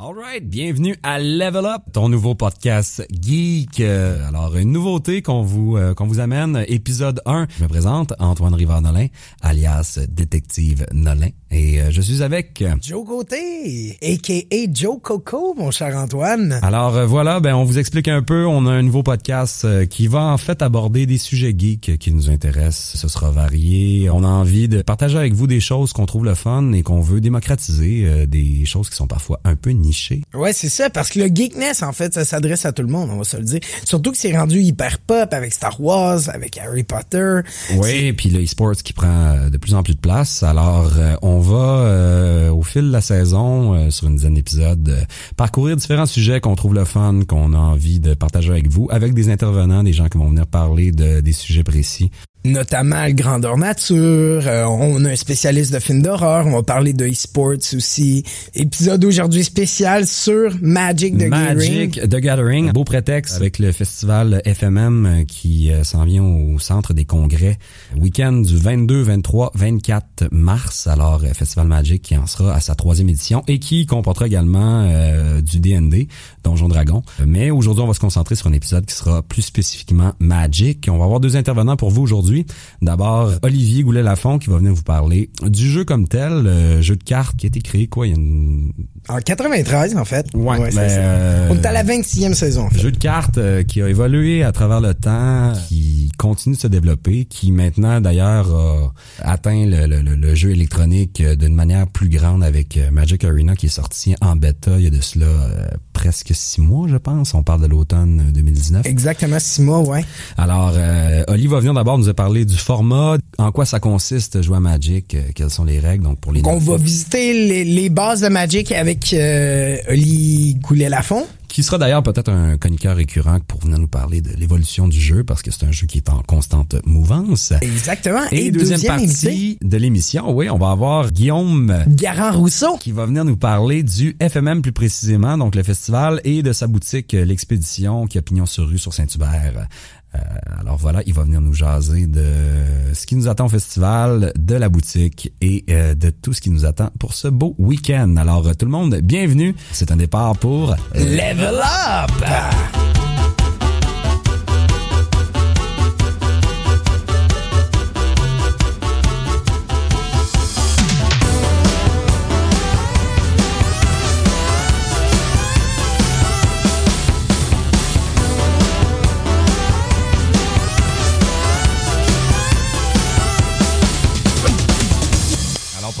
Alright, bienvenue à Level Up, ton nouveau podcast geek. Euh, Alors, une nouveauté qu'on vous euh, qu'on vous amène, épisode 1. Je me présente, Antoine Rivard-Nolin, alias Détective Nolin. Et euh, je suis avec... Joe Gauthier, a.k.a. Joe Coco, mon cher Antoine. Alors euh, voilà, ben on vous explique un peu. On a un nouveau podcast euh, qui va en fait aborder des sujets geeks qui nous intéressent. Ce sera varié. On a envie de partager avec vous des choses qu'on trouve le fun et qu'on veut démocratiser, euh, des choses qui sont parfois un peu nichées. Ouais, c'est ça, parce que le geekness, en fait, ça s'adresse à tout le monde, on va se le dire. Surtout que c'est rendu hyper pop avec Star Wars, avec Harry Potter. Oui, puis le e-sports qui prend euh, de plus en plus de place. Alors, euh, on va, euh, au fil de la saison, euh, sur une dizaine d'épisodes, euh, parcourir différents sujets qu'on trouve le fun, qu'on a envie de partager avec vous, avec des intervenants, des gens qui vont venir parler de, des sujets précis. Notamment le grandeur nature. euh, on a un spécialiste de films d'horreur. On va parler de e-sports aussi. Épisode aujourd'hui spécial sur Magic the Magic Gathering. the Gathering, beau prétexte avec le festival FMM euh, qui euh, s'en vient au centre des congrès. Week-end du 22, 23, 24 mars. Alors, euh, Festival Magic qui en sera à sa troisième édition et qui comportera également euh, du D&D, Donjon Dragon. Mais aujourd'hui, on va se concentrer sur un épisode qui sera plus spécifiquement Magic. On va avoir deux intervenants pour vous aujourd'hui. D'abord, Olivier Goulet-Lafont qui va venir vous parler du jeu comme tel, jeu de cartes qui a été créé quoi, il y a une En 93, en fait. Ouais, c'est ben, ça. euh, On est à la 26e saison, en fait. jeu de cartes euh, qui a évolué à travers le temps, qui continue de se développer, qui maintenant d'ailleurs a atteint le, le- le- le jeu électronique euh, d'une manière plus grande avec Magic Arena qui est sorti en bêta il y a de cela euh, presque six mois, je pense. On parle de l'automne euh, 2019. Exactement six mois, ouais. Alors, euh, Oli va venir d'abord nous parler du format, en quoi ça consiste jouer à Magic, quelles sont les règles, donc pour les on va visiter les, les bases de Magic avec euh, Oli Goulet-Lafont. qui sera d'ailleurs peut-être un chroniqueur récurrent pour venir nous parler de l'évolution du jeu parce que c'est un jeu qui est en constante mouvance. Exactement. Et, deuxième, partie invité, de l'émission, oui, on va avoir Guillaume Garant Rousseau. qui va venir nous parler du FMM plus précisément, donc le festival et de sa boutique euh, l'expédition qui a pignon sur rue sur Saint-Hubert. Euh, voilà, il va venir nous jaser de ce qui nous attend au festival, de la boutique et euh, de tout ce qui nous attend pour ce beau week-end. Alors euh, tout le monde, bienvenue. C'est un départ pour Level Up!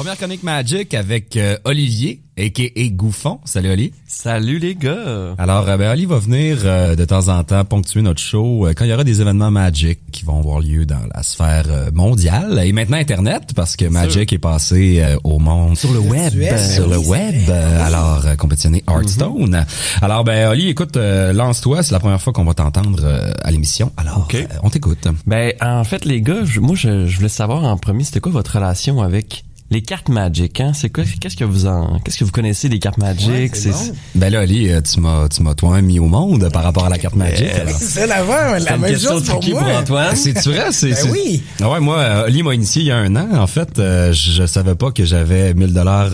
Première chronique Magic avec euh, Olivier a.k.a. Gouffon. Salut Oli. Salut les gars. Alors, euh, ben, Ali va venir euh, de temps en temps ponctuer notre show euh, quand il y aura des événements Magic qui vont avoir lieu dans la sphère euh, mondiale et maintenant Internet parce que Magic est passé euh, au monde sur le web, sur le web. euh, alors euh, compétitionner Hearthstone. Alors, ben Ali, écoute, euh, lance-toi. C'est la première fois qu'on va t'entendre euh, à l'émission. Alors, Ok. euh, on t'écoute. Ben en fait les gars, je- moi je, je voulais savoir en premier c'était quoi votre relation avec les cartes Magic hein? C'est quoi qu'est-ce que vous en qu'est-ce que vous connaissez des cartes Magic? Ouais, c'est bon. Ben là, Ali, euh, tu m'as, tu m'as toi-même mis au monde par rapport à la carte Magic. alors. C'est ça l'avant, la même question chose pour moi. pour Antoine. C'est vrai, c'est Ben c'est- oui. Ah ouais, moi, euh, Oli m'a initié il y a un an. En fait, euh, je, savais pas que j'avais 1000 dollars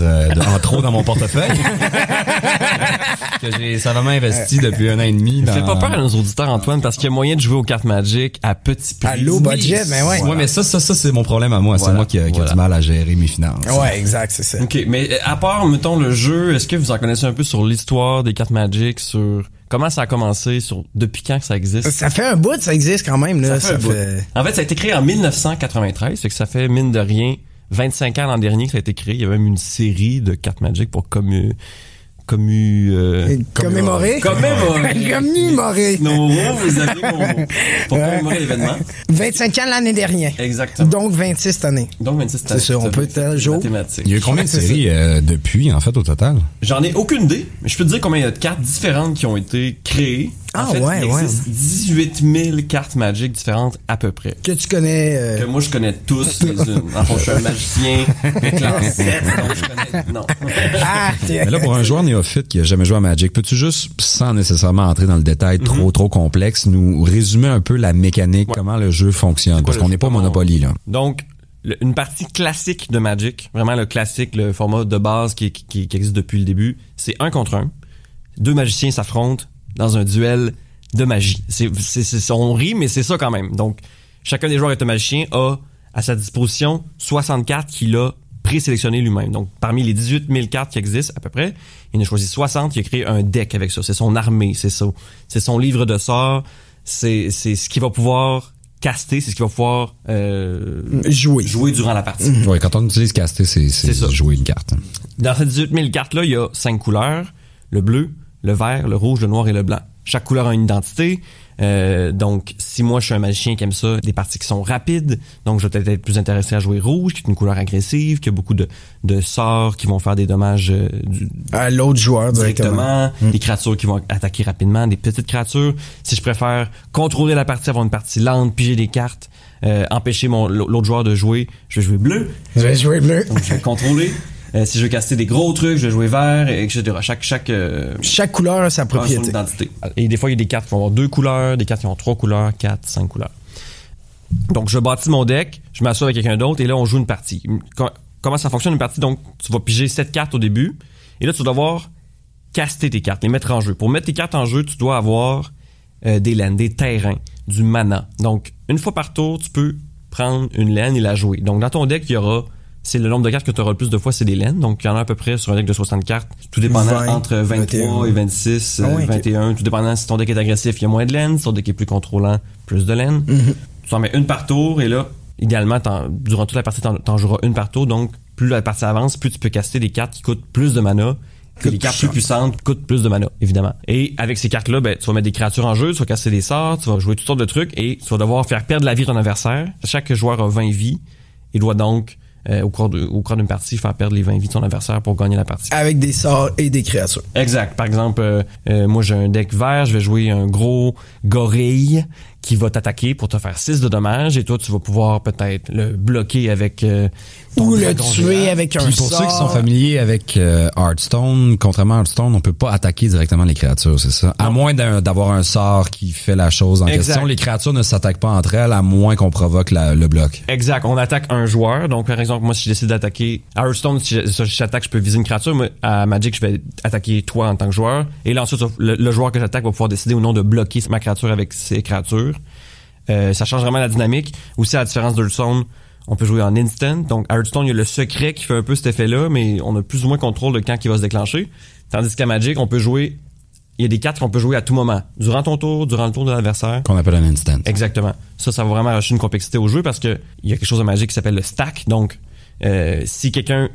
en trop dans mon portefeuille. que j'ai savamment investi depuis un an et demi. Dans... Fais pas peur à nos auditeurs Antoine parce qu'il y a moyen de jouer aux cartes Magic à petit prix. À low budget, mais ouais. Ouais, mais ça, ça, ça, c'est mon problème à moi. C'est moi qui, a- qui a du mal à gérer mes finances. Ouais, exact, c'est ça. OK, mais euh, à part mettons le jeu, est-ce que vous en connaissez un peu sur l'histoire des cartes Magic sur comment ça a commencé sur depuis quand que ça existe? Ça fait un bout, ça existe quand même, là. Ça fait un bout. En fait, ça a été créé en 1993, fait que ça fait mine de rien 25 ans l'an dernier que ça a été créé. Il y a même une série de cartes Magic pour commu commu euh, Commémorer. commémorer. Commémorer. Non, vous avez mon. Pour commémorer l'événement. 25 ans l'année dernière. Exactement. Donc 26 cette année. Donc 26 C'est ça, on peut être jour. Il y a eu combien de séries euh, depuis, en fait, au total? J'en ai aucune idée, mais je peux te dire combien il y a de cartes différentes qui ont été créées. Ah, en fait, ouais, il ouais. existe 18 000 cartes Magic différentes à peu près. Que tu connais. euh, Que moi, je connais tous les unes. En fait, je suis un magicien de classe 7, donc je connais... Non. Ah, Mais là, pour un joueur néophyte qui a jamais joué à Magic, peux-tu juste, sans nécessairement entrer dans le détail Mhm. trop, trop complexe, nous résumer un peu la mécanique, comment le jeu fonctionne? Parce qu'on n'est pas Monopoly, là. Donc, le- une partie classique de Magic, vraiment le classique, le format de base qui, qui, qui existe depuis le début, c'est un contre un. Deux magiciens s'affrontent dans un duel de magie. C'est, c'est, c'est- on rit, mais c'est ça quand même. Donc, chacun des joueurs est un magicien a à sa disposition 60 cartes qu'il a présélectionnées lui-même. Donc, parmi les 18 000 cartes qui existent à peu près, il en a choisi 60, il a créé un deck avec ça. C'est son armée, c'est ça. C'est son livre de sorts, c'est, c'est ce qu'il va pouvoir caster, c'est ce qu'il va pouvoir euh, Jouer. jouer durant la partie. Ouais, quand on utilise caster, c'est C'est ça. c'est jouer une carte. Dans ces 18 000 cartes-là, il y a cinq couleurs. Le bleu, le vert, le rouge, le noir et le blanc. Chaque couleur a une identité. Euh, donc, si moi, je suis un magicien qui aime ça, des parties qui sont rapides, donc je vais peut-être être plus intéressé à jouer rouge, qui est une couleur agressive, qui a beaucoup de, de sorts qui vont faire des dommages euh, du- À l'autre joueur directement. directement, des créatures qui vont attaquer rapidement, des petites créatures. Si je préfère contrôler la partie, avoir une partie lente, piger des cartes, euh, empêcher mon l'autre joueur de jouer, je vais jouer bleu. Je vais jouer bleu. Donc, je vais contrôler. Euh, si je veux caster des gros trucs, je vais jouer vert, et etc. Chaque, chaque, euh, Chaque couleur a sa a son propriété. identité. Et des fois, il y a des cartes qui vont avoir deux couleurs, des cartes qui ont trois couleurs, quatre, cinq couleurs. Donc, je bâtis mon deck, je m'assois avec quelqu'un d'autre, et là, on joue une partie. Com- Comment ça fonctionne une partie? Donc, tu vas piger sept cartes au début, et là, tu dois devoir caster tes cartes, les mettre en jeu. Pour mettre tes cartes en jeu, tu dois avoir euh, des laines, des terrains, du mana. Donc, une fois par tour, tu peux prendre une laine et la jouer. Donc, dans ton deck, il y aura, c'est le nombre de cartes que tu auras le plus de fois, c'est des laines. Donc, il y en a à peu près sur un deck de 60 cartes, tout dépendant 20, entre 23 et 26, Ah euh, ouais, ok. 21, tout dépendant si ton deck est agressif, il y a moins de laine, si ton deck est plus contrôlant, plus de laine. Mhm. Tu en mets une par tour et là, idéalement, durant toute la partie, t'en, joueras une par tour. Donc, plus la partie avance, plus tu peux caster des cartes qui coûtent plus de mana. Que les cartes plus plus puissantes coûtent plus de mana, évidemment. Et avec ces cartes-là, ben, tu vas mettre des créatures en jeu, tu vas casser des sorts, tu vas jouer toutes sortes de trucs et tu vas devoir faire perdre la vie de ton adversaire. Chaque joueur a 20 vies et doit donc, euh, au cours, de- au cours d'une partie, faire perdre les 20 vies de son adversaire pour gagner la partie. Avec des sorts et des créatures. Exact. Par exemple, euh, euh, moi j'ai un deck vert, je vais jouer un gros gorille qui va t'attaquer pour te faire 6 de dommages et toi tu vas pouvoir peut-être le bloquer avec euh, ton Ou le tuer géant. avec un Puis pour sort. ceux qui sont familiers avec euh, Hearthstone, contrairement à Hearthstone, on peut pas attaquer directement les créatures, c'est ça. À moins d'avoir un sort qui fait la chose en Exact. question, les créatures ne s'attaquent pas entre elles à moins qu'on provoque la- le bloc. Exact. On attaque un joueur. Donc, par exemple, moi, si je décide d'attaquer Hearthstone, si j'attaque, je peux viser une créature. Mais à Magic, je vais attaquer toi en tant que joueur. Et là, ensuite, le, le joueur que j'attaque va pouvoir décider ou non de bloquer ma créature avec ses créatures. Euh, ça change vraiment la dynamique. Aussi, à la différence d'Hearthstone, on peut jouer en instant. Donc, à Hearthstone, il y a le secret qui fait un peu cet effet-là, mais on a plus ou moins contrôle de quand il va se déclencher. Tandis qu'à Magic, on peut jouer... Il y a des cartes qu'on peut jouer à tout moment. Durant ton tour, durant le tour de l'adversaire. Qu'on appelle un instant. Exactement. Ça, ça va vraiment rajouter une complexité au jeu parce que il y a quelque chose de magique qui s'appelle le stack. Donc, euh, si quelqu'un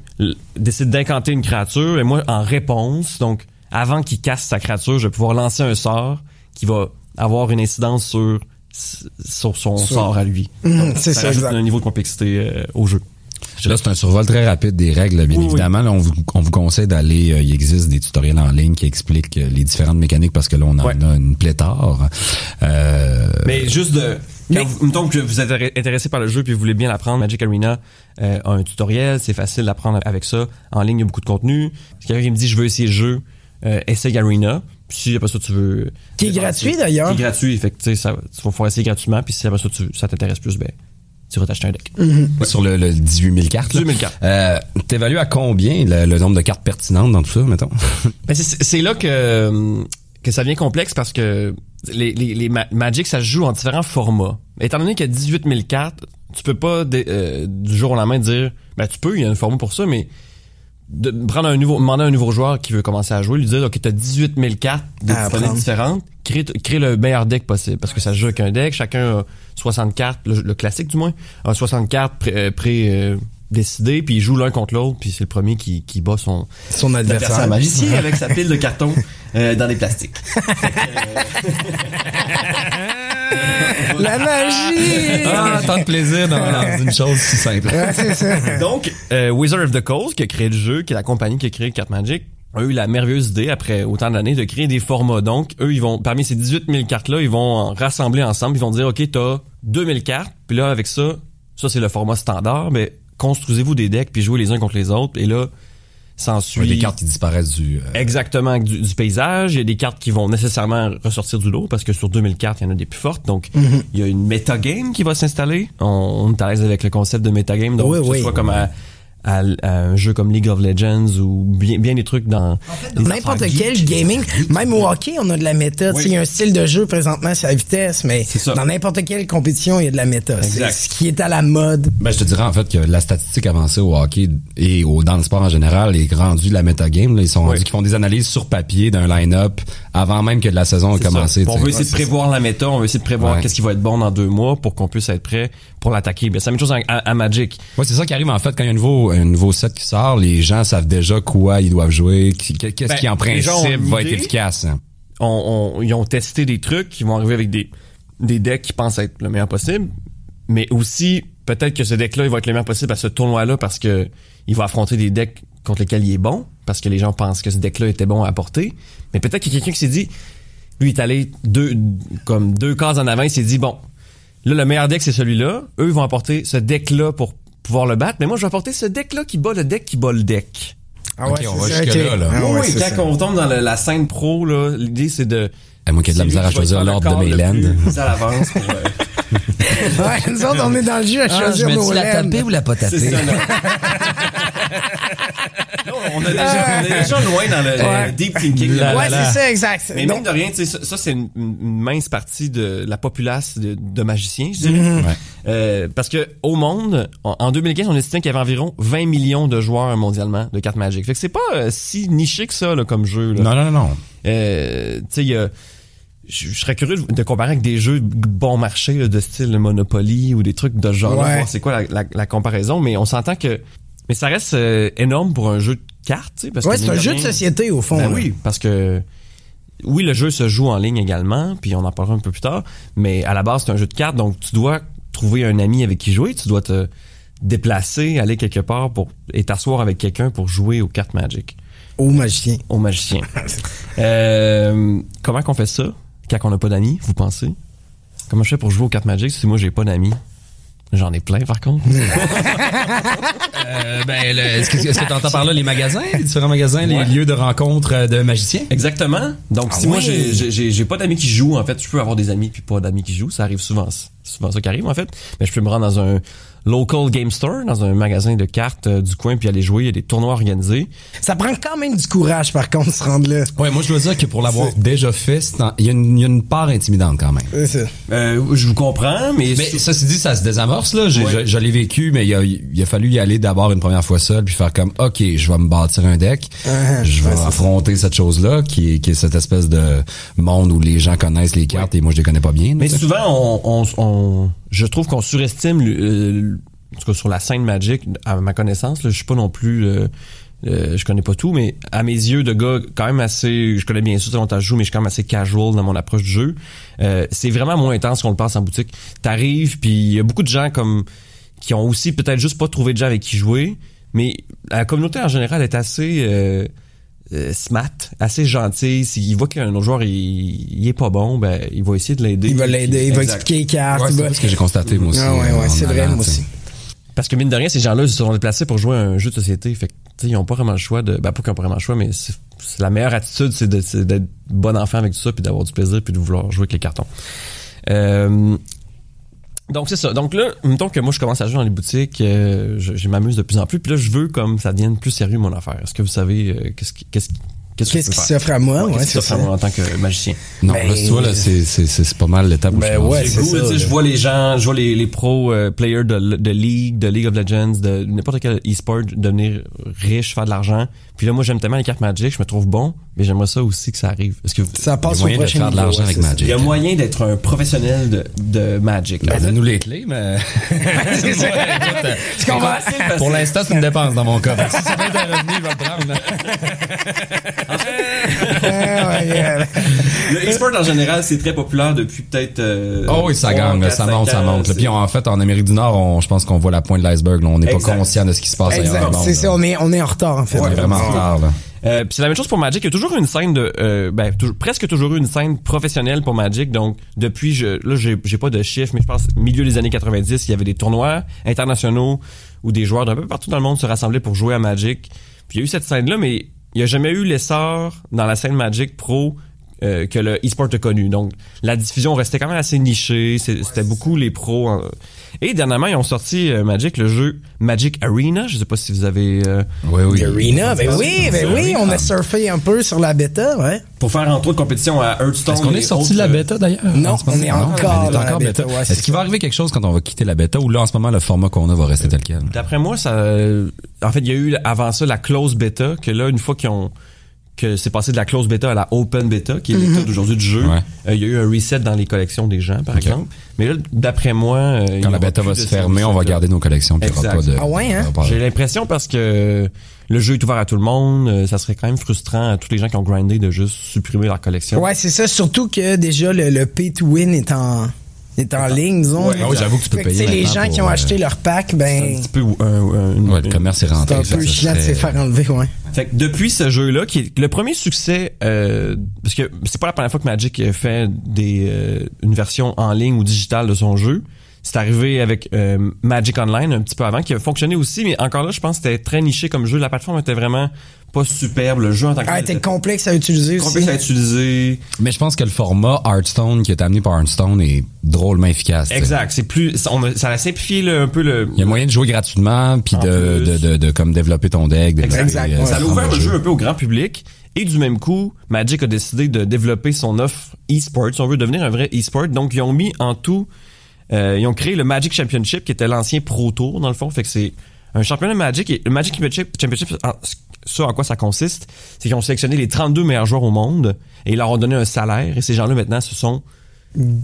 décide d'incanter une créature, et moi, en réponse, donc, avant qu'il casse sa créature, je vais pouvoir lancer un sort qui va avoir une incidence sur, sur son Sur- sort à lui. C'est ça, rajoute exact. un niveau de complexité euh, au jeu. Là, c'est un survol très rapide des règles, bien Oui, oui. évidemment. Là, on vous, on vous conseille d'aller. euh, il existe des tutoriels en ligne qui expliquent euh, les différentes mécaniques parce que là, on en Ouais. a une pléthore. Euh, Mais juste de. Quand vous, mettons que vous êtes intér- intéressé par le jeu puis vous voulez bien l'apprendre, Magic Arena euh, a un tutoriel, c'est facile d'apprendre avec ça. En ligne, il y a beaucoup de contenu. Si quelqu'un qui me dit je veux essayer le jeu, euh, essaye Arena. Puis si après ça tu veux. Qui est gratuit, d'ailleurs. Qui est gratuit, fait que tu sais, ça, tu vas pouvoir essayer gratuitement. Puis si après ça tu, ça t'intéresse plus, ben tu t'acheter un deck. sur le, le 18 000 cartes. là. 18 000 cartes. Euh, T'évalues à combien le, le nombre de cartes pertinentes dans tout ça, mettons? Ben, c'est c'est là que, que ça devient complexe parce que les, les, les Ma- Magic, ça se joue en différents formats. Étant donné qu'il y a 18 000 cartes, tu peux pas euh, du jour au lendemain dire, ben tu peux, il y a un format pour ça, mais de prendre un nouveau, demander à un nouveau joueur qui veut commencer à jouer, lui dire, ok, t'as 18 000 cartes de À disponibles apprendre. différentes, crée, crée le meilleur deck possible parce que ça se joue avec un deck, chacun a 60 cartes, le, le classique du moins, a 60 cartes pré, euh, pré- euh, décidées, puis ils jouent l'un contre l'autre, puis c'est le premier qui, qui bat son, Son adversaire. magicien avec sa pile de carton euh, dans des plastiques. La magie! Ah, tant de plaisir dans, dans une chose si simple. Ouais, c'est ça. Donc, euh, Wizard of the Coast, qui a créé le jeu, qui est la compagnie qui a créé Carte Magic, a eu la merveilleuse idée, après autant d'années, de créer des formats. Donc, eux, ils vont, parmi ces 18 000 cartes-là, ils vont en rassembler ensemble. Ils vont dire, OK, t'as 2000 cartes, puis là, avec ça, ça, c'est le format standard, mais construisez-vous des decks, puis jouez les uns contre les autres. Et là, s'ensuit. Ouais, des cartes qui disparaissent du. euh, Exactement, du, du paysage. Il y a des cartes qui vont nécessairement ressortir du lot parce que sur 2000 cartes, il y en a des plus fortes. Donc, Mhm. il y a une metagame qui va s'installer. On, on est à l'aise avec le concept de metagame. Donc, Oui, que ce oui. soit comme à, à- à un jeu comme League of Legends ou bien, bien des trucs dans... N'importe affaires quel geeks. gaming, même au hockey, on a de la méta. Oui. Il y a un style de jeu présentement, c'est la vitesse, mais C'est ça. dans n'importe quelle compétition, il y a de la méta. C'est ce qui est à la mode. Ben, je te dirais en fait que la statistique avancée au hockey et au, dans le sport en général est rendue de la metagame. Là. Ils sont rendus Oui. qui font des analyses sur papier d'un line-up avant même que la saison ait commencé. On veut essayer de prévoir la méta, on veut essayer de prévoir Ouais. qu'est-ce qui va être bon dans deux mois pour qu'on puisse être prêt pour l'attaquer. Ben, c'est la même chose à, à- à Magic. Ouais, c'est ça qui arrive en fait quand il y a un nouveau, un nouveau set qui sort, les gens savent déjà quoi ils doivent jouer, qu'est-ce Ben, qui en principe va être efficace. hein. on, on- ils ont testé des trucs, ils vont arriver avec des, des decks qui pensent être le meilleur possible, mais aussi peut-être que ce deck-là il va être le meilleur possible à ce tournoi-là parce que il va affronter des decks contre lesquels il est bon, parce que les gens pensent que ce deck-là était bon à apporter. Mais peut-être qu'il y a quelqu'un qui s'est dit, lui il est allé deux comme deux cases en avant, il s'est dit bon, là le meilleur deck c'est celui-là, eux ils vont apporter ce deck-là pour pouvoir le battre, mais moi je vais apporter ce deck-là qui bat le deck qui bat le deck. Ah Ok, on va jusque-là, là. Ah ouais, oui, quand ça. on tombe dans la, la scène pro, là, l'idée c'est de À moi qui ai de la misère à choisir l'ordre de mes lands. à l'avance pour, euh, Ouais, nous autres, on est dans le jeu à Ah, choisir nos lands. la pas c'est ça, là. Non, on, a déjà, on est déjà loin dans le, Ouais. deep thinking. La- là. Ouais, c'est ça, exact. Mais Donc, mine de rien, tu sais, ça, ça, c'est une, une mince partie de la populace de, de magiciens, je dirais. Ouais. Euh, parce que au monde, en, en 2015, on estimait qu'il y avait environ 20 millions de joueurs mondialement de cartes Magic. Fait que c'est pas euh, si niché que ça là, comme jeu. Là. Non, non, non, non. Euh, tu sais, il y a- je je serais curieux de- comparer avec des jeux bon marché là, de style Monopoly ou des trucs de ce genre. Ouais. voir c'est quoi la, la- la comparaison, mais on s'entend que mais ça reste euh, énorme pour un jeu de cartes, tu sais, parce ouais, c'est un jeu de société, au fond. Ben oui, parce que oui, le jeu se joue en ligne également, puis on en parlera un peu plus tard, mais à la base c'est un jeu de cartes, donc tu dois trouver un ami avec qui jouer, tu dois te déplacer, aller quelque part pour et t'asseoir avec quelqu'un pour jouer aux cartes Magic, Au magicien. au magicien. Euh, comment qu'on fait ça? Quand on n'a pas d'amis, vous pensez? Comment je fais pour jouer aux cartes Magic si moi j'ai pas d'amis? J'en ai plein par contre. Euh, ben, est-ce que tu entends par là les magasins, les différents magasins, Ouais. les lieux de rencontre euh, de magiciens? Exactement. Donc si Ah moi ouais. j'ai- j'ai pas d'amis qui jouent, en fait, je peux avoir des amis puis pas d'amis qui jouent, ça arrive souvent, c'est souvent ça qui arrive en fait. Mais je peux me rendre dans un local game store, dans un magasin de cartes euh, du coin puis aller jouer, il y a des tournois organisés. Ça prend quand même du courage, par contre, de se rendre là. Ouais, moi je dois dire que pour l'avoir déjà fait, c'est en- il y, a une- il y a une part intimidante quand même. C'est ça. Euh, je vous comprends, mais, Mais ceci dit, ça se désamorce là. J'ai- Ouais. Je, je l'ai vécu, mais il a, il a fallu y aller d'abord une première fois seul, puis faire comme, ok, je vais me bâtir un deck, Ah, je vais ouais, c'est affronter cette chose-là, qui est, qui est cette espèce de monde où les gens connaissent les cartes et moi je les connais pas bien. mais tu sais. souvent on, on, on- je trouve qu'on surestime le- en tout cas sur la scène Magic à ma connaissance, là, je suis pas non plus euh, euh, je connais pas tout, mais à mes yeux de gars quand même assez, je connais bien sûr que je joue, mais je suis quand même assez casual dans mon approche du jeu. Euh, c'est vraiment moins intense qu'on le pense en boutique. T'arrives, puis il y a beaucoup de gens comme qui ont aussi peut-être juste pas trouvé de gens avec qui jouer, mais la communauté en général est assez euh, euh, smart, assez gentille. S'il voit qu'un autre joueur il, il est pas bon, ben il va essayer de l'aider. Il va l'aider, il va expliquer les cartes. Ouais, c'est ce que j'ai constaté moi aussi. Ah ouais, ouais, c'est vrai, moi aussi. Parce que mine de rien, ces gens-là, ils se sont déplacés pour jouer à un jeu de société. Fait que, tu sais, ils ont pas vraiment le choix de, ben, pas qu'ils ont pas vraiment le choix, mais c'est, la meilleure attitude, c'est, de- c'est d'être bon enfant avec tout ça, puis d'avoir du plaisir, puis de vouloir jouer avec les cartons. Euh, donc c'est ça. Donc là, mettons que moi je commence à jouer dans les boutiques, euh, je, je m'amuse de plus en plus, puis là je veux comme ça devienne plus sérieux mon affaire. Est-ce que vous savez euh, qu'est-ce qui, qu'est-ce, qui- qu'est-ce, qui s'offre à moi? Ouais, Ouais, qu'est-ce qui c'est s'offre à moi en tant que magicien? Non, Ben, là, tu vois, là, c'est, c'est, c'est pas mal l'étape où Ben je pense. ouais, C'est c'est cool, ça, tu sais, là. je vois les gens, je vois les, les pros euh, players de, de League, de League of Legends, de n'importe quel e-sport devenir riche, faire de l'argent. Puis là, moi, j'aime tellement les cartes Magic, je me trouve bon, mais j'aimerais ça aussi que ça arrive. Est-ce que Ça passe Il y a au moyen de prochain faire de niveau, l'argent ouais, avec c'est ça. Magic? il y a moyen d'être un professionnel de, de Magic. Ben, En fait, donne-nous les clés, mais. C'est ça. Tu comprends? Pour l'instant, c'est une dépense dans mon cas. Fait si ça être un revenu, il va le prendre. Ouais, yeah. Le e-sport en général, c'est très populaire depuis peut-être. euh, Oh oui, ça gagne, là, ça monte, ça monte. là. Puis en fait, en Amérique du Nord, on, je pense qu'on voit la pointe de l'iceberg. là. On n'est pas conscient de ce qui se passe ailleurs Exact. C'est là. ça, on est, on est en retard, en fait. On est vraiment en retard. Là. Euh, puis c'est la même chose pour Magic. Il y a toujours eu une scène de, euh, ben, toujours- presque toujours eu une scène professionnelle pour Magic. Donc depuis, je, là, j'ai, j'ai pas de chiffres, mais je pense milieu des années 90, il y avait des tournois internationaux où des joueurs d'un peu partout dans le monde se rassemblaient pour jouer à Magic. Puis il y a eu cette scène-là, mais il n'y a jamais eu l'essor dans la scène Magic Pro euh, que le e-sport a connu. Donc, la diffusion restait quand même assez nichée. C'était beaucoup les pros. en- Et dernièrement, ils ont sorti euh, Magic, le jeu Magic Arena. Je sais pas si vous avez... euh, Oui, oui. Arena, ben oui, ben oui, on a surfé un peu sur la bêta, ouais. pour faire entre autres compétition à Hearthstone. Est-ce qu'on est sorti de la euh, bêta d'ailleurs? Non, on est encore on est dans la bêta, bêta. ouais, c'est Est-ce qu'il va arriver quelque chose quand on va quitter la bêta ou là en ce moment le format qu'on a va rester tel quel? D'après moi, ça, euh, en fait, il y a eu avant ça la close bêta, que là, une fois qu'ils ont que c'est passé de la close bêta à la open bêta, qui est l'état d'aujourd'hui du jeu, Ouais. euh, il y a eu un reset dans les collections des gens, par exemple. Mais là, d'après moi, euh, il y Quand la bêta va se fermer, on va garder nos collections puis il n'y aura Exact. pas de. Ah ouais, hein? J'ai l'impression parce que le jeu est ouvert à tout le monde, euh, ça serait quand même frustrant à tous les gens qui ont grindé de juste supprimer leur collection. Ouais, c'est ça, surtout que déjà le, le pay to win est en, est en ligne, disons. Ouais, Ah oui, j'avoue que tu peux payer. les gens pour, qui ont euh, acheté leur pack, Un ben, petit peu un, un- une- Ouais, le commerce est c'est rentré. un ça, peu ça chiant de se faire enlever, ouais. Fait que depuis ce jeu-là, qui est le premier succès, euh, parce que c'est pas la première fois que Magic a fait des, euh, une version en ligne ou digitale de son jeu. C'est arrivé avec euh, Magic Online un petit peu avant, qui a fonctionné aussi, mais encore là, je pense que c'était très niché comme jeu. La plateforme était vraiment pas superbe. Le jeu en tant que Ah, était complexe à utiliser aussi. complexe à utiliser. Mais je pense que le format Hearthstone qui est amené par Hearthstone est drôlement efficace. Exact. C'est plus, ça, on a, ça a simplifié le- un peu le. Il y a moyen de jouer gratuitement puis de, de, de, de comme développer ton deck. développer, Exact, euh, ouais. Ça a ouvert le jeu un peu au grand public. Et du même coup, Magic a décidé de développer son offre e-sport. Si on veut devenir un vrai e-sport. Donc, ils ont mis en tout, euh, ils ont créé le Magic Championship, qui était l'ancien Pro Tour, dans le fond. Fait que c'est un championnat Magic. Et le Magic Championship, Championship en- ce à quoi ça consiste, c'est qu'ils ont sélectionné les 32 meilleurs joueurs au monde et ils leur ont donné un salaire. Et ces gens-là, maintenant, ce sont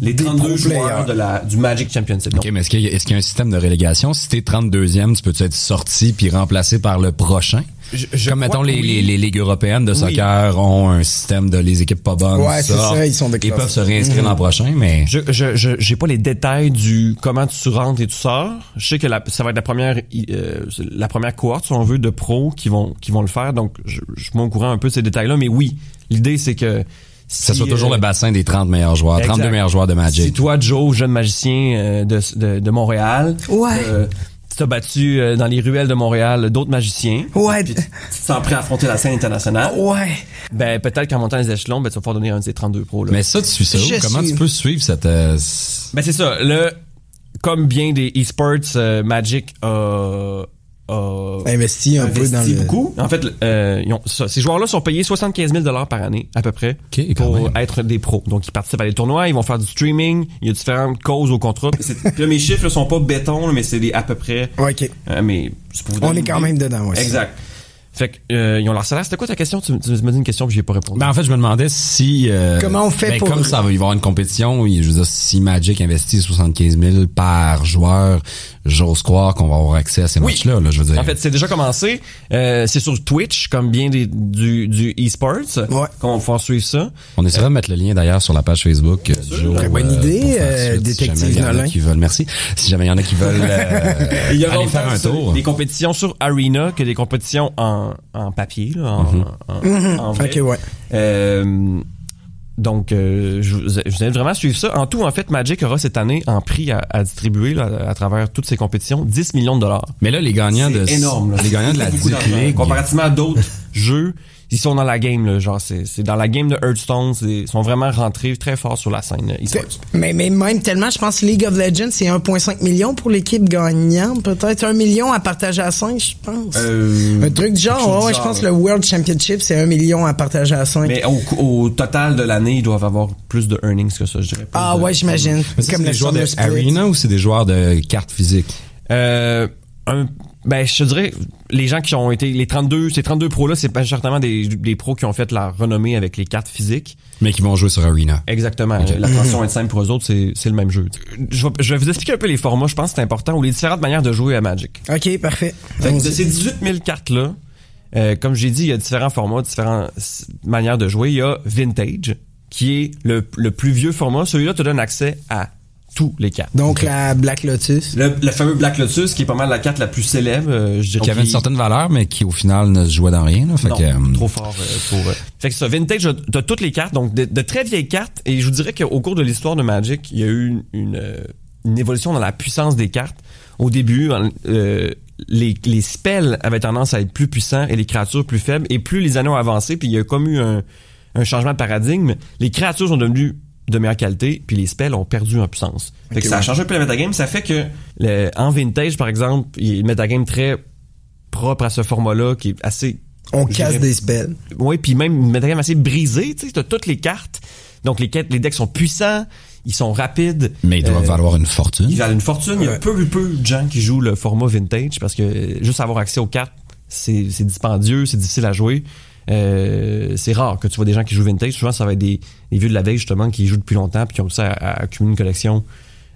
les Des 32 pro joueurs de la, du Magic Championship. Donc, OK, mais est-ce qu'il y, a- est-ce qu'il y a un système de relégation? Si t'es 32e, tu peux-tu être sorti puis remplacé par le prochain? Je- je Comme mettons les, oui. les, les ligues européennes de soccer ont un système de les équipes pas bonnes. Ouais, c'est ça, ils sont Ils peuvent se réinscrire l'an prochain, mais Je, je, je, j'ai pas les détails du comment tu rentres et tu sors. Je sais que la, ça va être la première, euh, la première cohorte, si on veut, de pros qui vont, qui vont le faire. Donc, je, je suis moins au courant un peu de ces détails-là. Mais oui, l'idée, c'est que, ça si, soit toujours euh, le bassin des 30 meilleurs joueurs, exact. 32 meilleurs joueurs de Si Magic. toi, Joe, jeune magicien euh, de, de, de Montréal, Ouais. euh, tu t'as battu euh, dans les ruelles de Montréal d'autres magiciens, Ouais. puis tu te sens prêt à affronter la scène internationale, Ouais. ben peut-être qu'en montant les échelons, ben tu vas pouvoir donner un de ces 32 pros. Là. Mais ça, tu suis ça où? Je Comment suis- tu peux suivre cette... euh, s- Ben c'est ça. Le comme bien des esports, euh, Magic a, a Investi un peu dans le... beaucoup. En fait, euh, ils ont- ça, ces joueurs-là sont payés 75 000 dollars par année à peu près pour même. être des pros. Donc ils participent à des tournois, ils vont faire du streaming. Il y a différentes causes au contrat. Puis là, mes chiffres là, sont pas béton, là, mais c'est des à peu près. Ouais, OK. euh, mais c'est pour vous On est quand même dedans, ouais. Exact. Fait que euh, ils ont leur salaire. C'était quoi ta question? Tu, tu m'as dit une question que j'ai pas répondu. Ben, en fait, je me demandais si... euh, Comment on fait ben, pour- Comme ça va y avoir une compétition, je veux dire, si Magic investit 75 000 par joueur, j'ose croire qu'on va avoir accès à ces Oui. matchs-là, là, je veux dire. En fait, c'est déjà commencé. Euh, c'est sur Twitch, comme bien des, du, du e-sports, Ouais. qu'on va pouvoir suivre ça. On essaiera de mettre le lien d'ailleurs sur la page Facebook. euh, du jour, Très bonne euh, idée, euh, suite, détective si jamais il y en a Nolin. qui veulent, merci. Si jamais il y en a qui veulent euh, Il y aller faire un tour. des compétitions sur Arena que des compétitions en, en papier, là, en, en- en vrai. OK, ouais. Euh, donc, euh, je, vous- je vous invite vraiment à suivre ça. En tout, en fait, Magic aura cette année en prix à, à distribuer là, à travers toutes ces compétitions 10 millions de dollars. Mais là, les gagnants de énorme. Là. les gagnants de la. League, Comparativement à d'autres jeux, ils sont dans la game. Là, genre, c'est, c'est dans la game de Hearthstone. c'est- Ils sont vraiment rentrés très fort sur la scène. e-sports. Mais, mais même tellement, je pense que League of Legends, c'est 1,5 million pour l'équipe gagnante. Peut-être un million à partager à 5, je pense. Euh, un truc du genre, ouais, je pense que là. le World Championship, c'est un million à partager à 5. Mais au, au total de l'année, ils doivent avoir plus de earnings que ça, je dirais. Ah de- ouais, j'imagine. Comme c'est le des joueurs de. Arena ou c'est des joueurs de cartes physiques? Euh, un, ben, je te dirais, les gens qui ont été, les 32, ces 32 pros-là, c'est pas certainement des, des pros qui ont fait la renommée avec les cartes physiques. Mais qui vont jouer sur Arena. Exactement. La transition est simple pour eux autres, c'est, c'est le même jeu. Je vais, je vais vous expliquer un peu les formats, je pense que c'est important, ou les différentes manières de jouer à Magic. OK, parfait. Fait que de ces 18 000 cartes-là, euh, comme j'ai dit, il y a différents formats, différentes manières de jouer. Il y a Vintage, qui est le, le plus vieux format. Celui-là te donne accès à tous les cartes. Donc, la Black Lotus. Le, le fameux Black Lotus, qui est pas mal la carte la plus célèbre, euh, je dirais. Qui avait une certaine valeur, mais qui au final ne se jouait dans rien. Là, fait non, que, euh, trop fort euh, pour. euh. Fait que ça, vintage, t'as toutes les cartes, donc de, de très vieilles cartes. Et je vous dirais qu'au cours de l'histoire de Magic, il y a eu une, une, euh, une évolution dans la puissance des cartes. Au début, en- euh, les, les spells avaient tendance à être plus puissants et les créatures plus faibles. Et plus les années ont avancé, puis il y a comme eu un, un changement de paradigme, les créatures sont devenues de meilleure qualité, puis les spells ont perdu en puissance. Fait que ça a changé un peu la metagame. Ça fait que le, en vintage, par exemple, il y a une metagame très propre à ce format-là, qui est assez... On casse dirais- des spells. Oui, puis même une metagame assez brisée. Tu sais, t'as toutes les cartes. Donc les, quêtes- les decks sont puissants, ils sont rapides. Mais ils doivent Euh, valoir une fortune. ils valent une fortune. Il y a peu, peu de gens qui jouent le format vintage parce que juste avoir accès aux cartes, c'est c'est dispendieux, c'est difficile à jouer. Euh, c'est rare que tu vois des gens qui jouent vintage. Souvent, ça va être des, vieux de la veille, justement, qui jouent depuis longtemps puis qui ont réussi à, accumuler une collection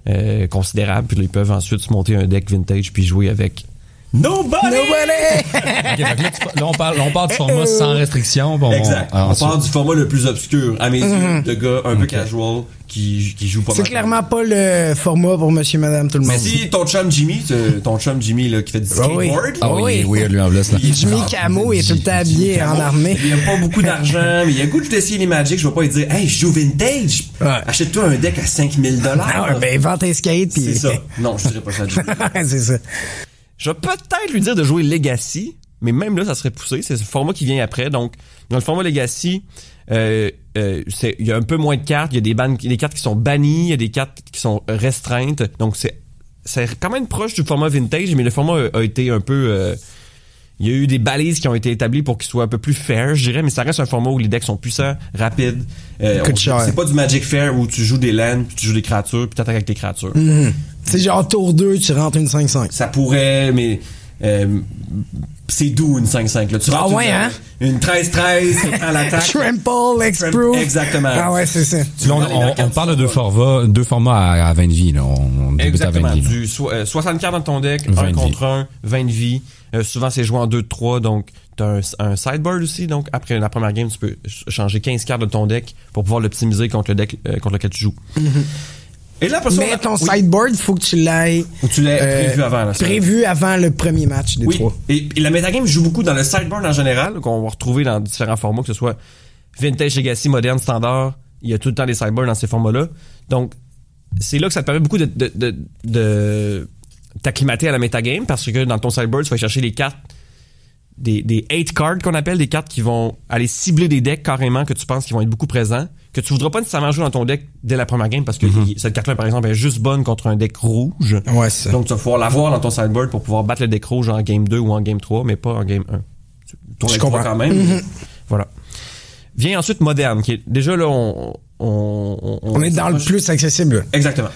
euh, considérable. Puis ils peuvent ensuite se monter un deck vintage puis jouer avec Nobody! Nobody! Ok, fait que là, tu- là, on parle, on parle du format sans restriction. Exact. On parle du format le plus obscur, à mes yeux, de gars un peu casual qui, qui joue pas C'est clairement pas le format pour monsieur, madame, tout le monde. Mais si ton chum Jimmy, euh, ton chum Jimmy là, qui fait du Ah oui. skateboard, Ah oui, Oui. oui, lui en blesse, là. Jimmy Camo est tout le temps habillé en armée. Il a pas beaucoup d'argent, mais il a goût d'essayer les Magic. Je vais pas lui dire, hey, je joue vintage. Ouais. Achète-toi un deck à 5000 Ah dollars. ouais, ben, vente un skate, puis... C'est ça. Non, je dirais pas ça. c'est ça. Je vais peut-être lui dire de jouer Legacy, mais même là, ça serait poussé. C'est le format qui vient après. Donc, dans le format Legacy, euh, euh, il y a un peu moins de cartes. Il y a des, cartes qui sont bannies, il y a des cartes qui sont restreintes. Donc, c'est c'est quand même proche du format vintage, mais le format a, a été un peu... euh, il y a eu des balises qui ont été établies pour qu'il soit un peu plus fair, je dirais, mais ça reste un format où les decks sont puissants, rapides. Euh. C'est pas du Magic Fair où tu joues des lands, puis tu joues des créatures, puis t'attaques avec tes créatures. C'est genre tour 2, tu rentres une 5-5. Ça pourrait, mais euh, c'est doux une 5-5. Là. Tu Ah rentres ouais, une, hein? Une 13-13 qui prend l'attaque. Trample, X-Proof. Exactement. Ah ouais, c'est ça. Là, on, parle de deux formats, deux formats à, à 20 de vie. Là. On, on débute à 20 Exactement. de vie. là. Du so- euh, 60 cartes dans ton deck, 20 1 de contre 1, 20 de vie. Euh, souvent, c'est joué en 2 de 3, donc t'as un, un sideboard aussi. Donc, après la première game, tu peux ch- changer 15 cartes de ton deck pour pouvoir l'optimiser contre le deck euh, contre lequel tu joues. Et là, on Mais a- ton oui. sideboard, faut que tu l'aies Ou tu l'as euh, prévu avant. Là, prévu avant le premier match des Oui. trois. Et, et la metagame joue beaucoup dans le sideboard en général, qu'on va retrouver dans différents formats, que ce soit Vintage, Legacy, Moderne, Standard. Il y a tout le temps des sideboards dans ces formats-là. Donc, c'est là que ça te permet beaucoup de, de, de, de t'acclimater à la metagame parce que dans ton sideboard, tu vas chercher les cartes, des, des 8 cards qu'on appelle, des cartes qui vont aller cibler des decks carrément que tu penses qu'ils vont être beaucoup présents, que tu voudras pas nécessairement jouer dans ton deck dès la première game parce que il- cette carte-là, par exemple, est juste bonne contre un deck rouge. Ouais, ça. Donc, tu vas pouvoir l'avoir dans ton sideboard pour pouvoir battre le deck rouge en game 2 ou en game 3, mais pas en game 1. Tu- Ton Je deck 3 comprends. quand même. mais Voilà. Vient ensuite Moderne, qui est déjà là, on... On, On est dans le plus accessible. Exactement.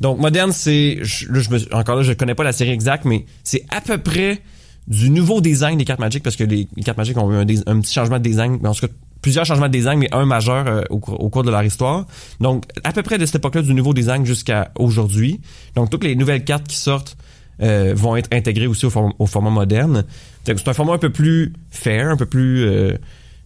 Donc, Moderne, c'est... je- Là, je me, encore là, je connais pas la série exacte, mais c'est à peu près du nouveau design des cartes Magic, parce que les, cartes Magic ont eu un, petit changement de design, mais en tout cas, plusieurs changements de design, mais un majeur euh, au, cours- de leur histoire. Donc, à peu près de cette époque-là, du nouveau design jusqu'à aujourd'hui. Donc, toutes les nouvelles cartes qui sortent euh, vont être intégrées aussi au, au format moderne. C'est un format un peu plus fair, un peu plus...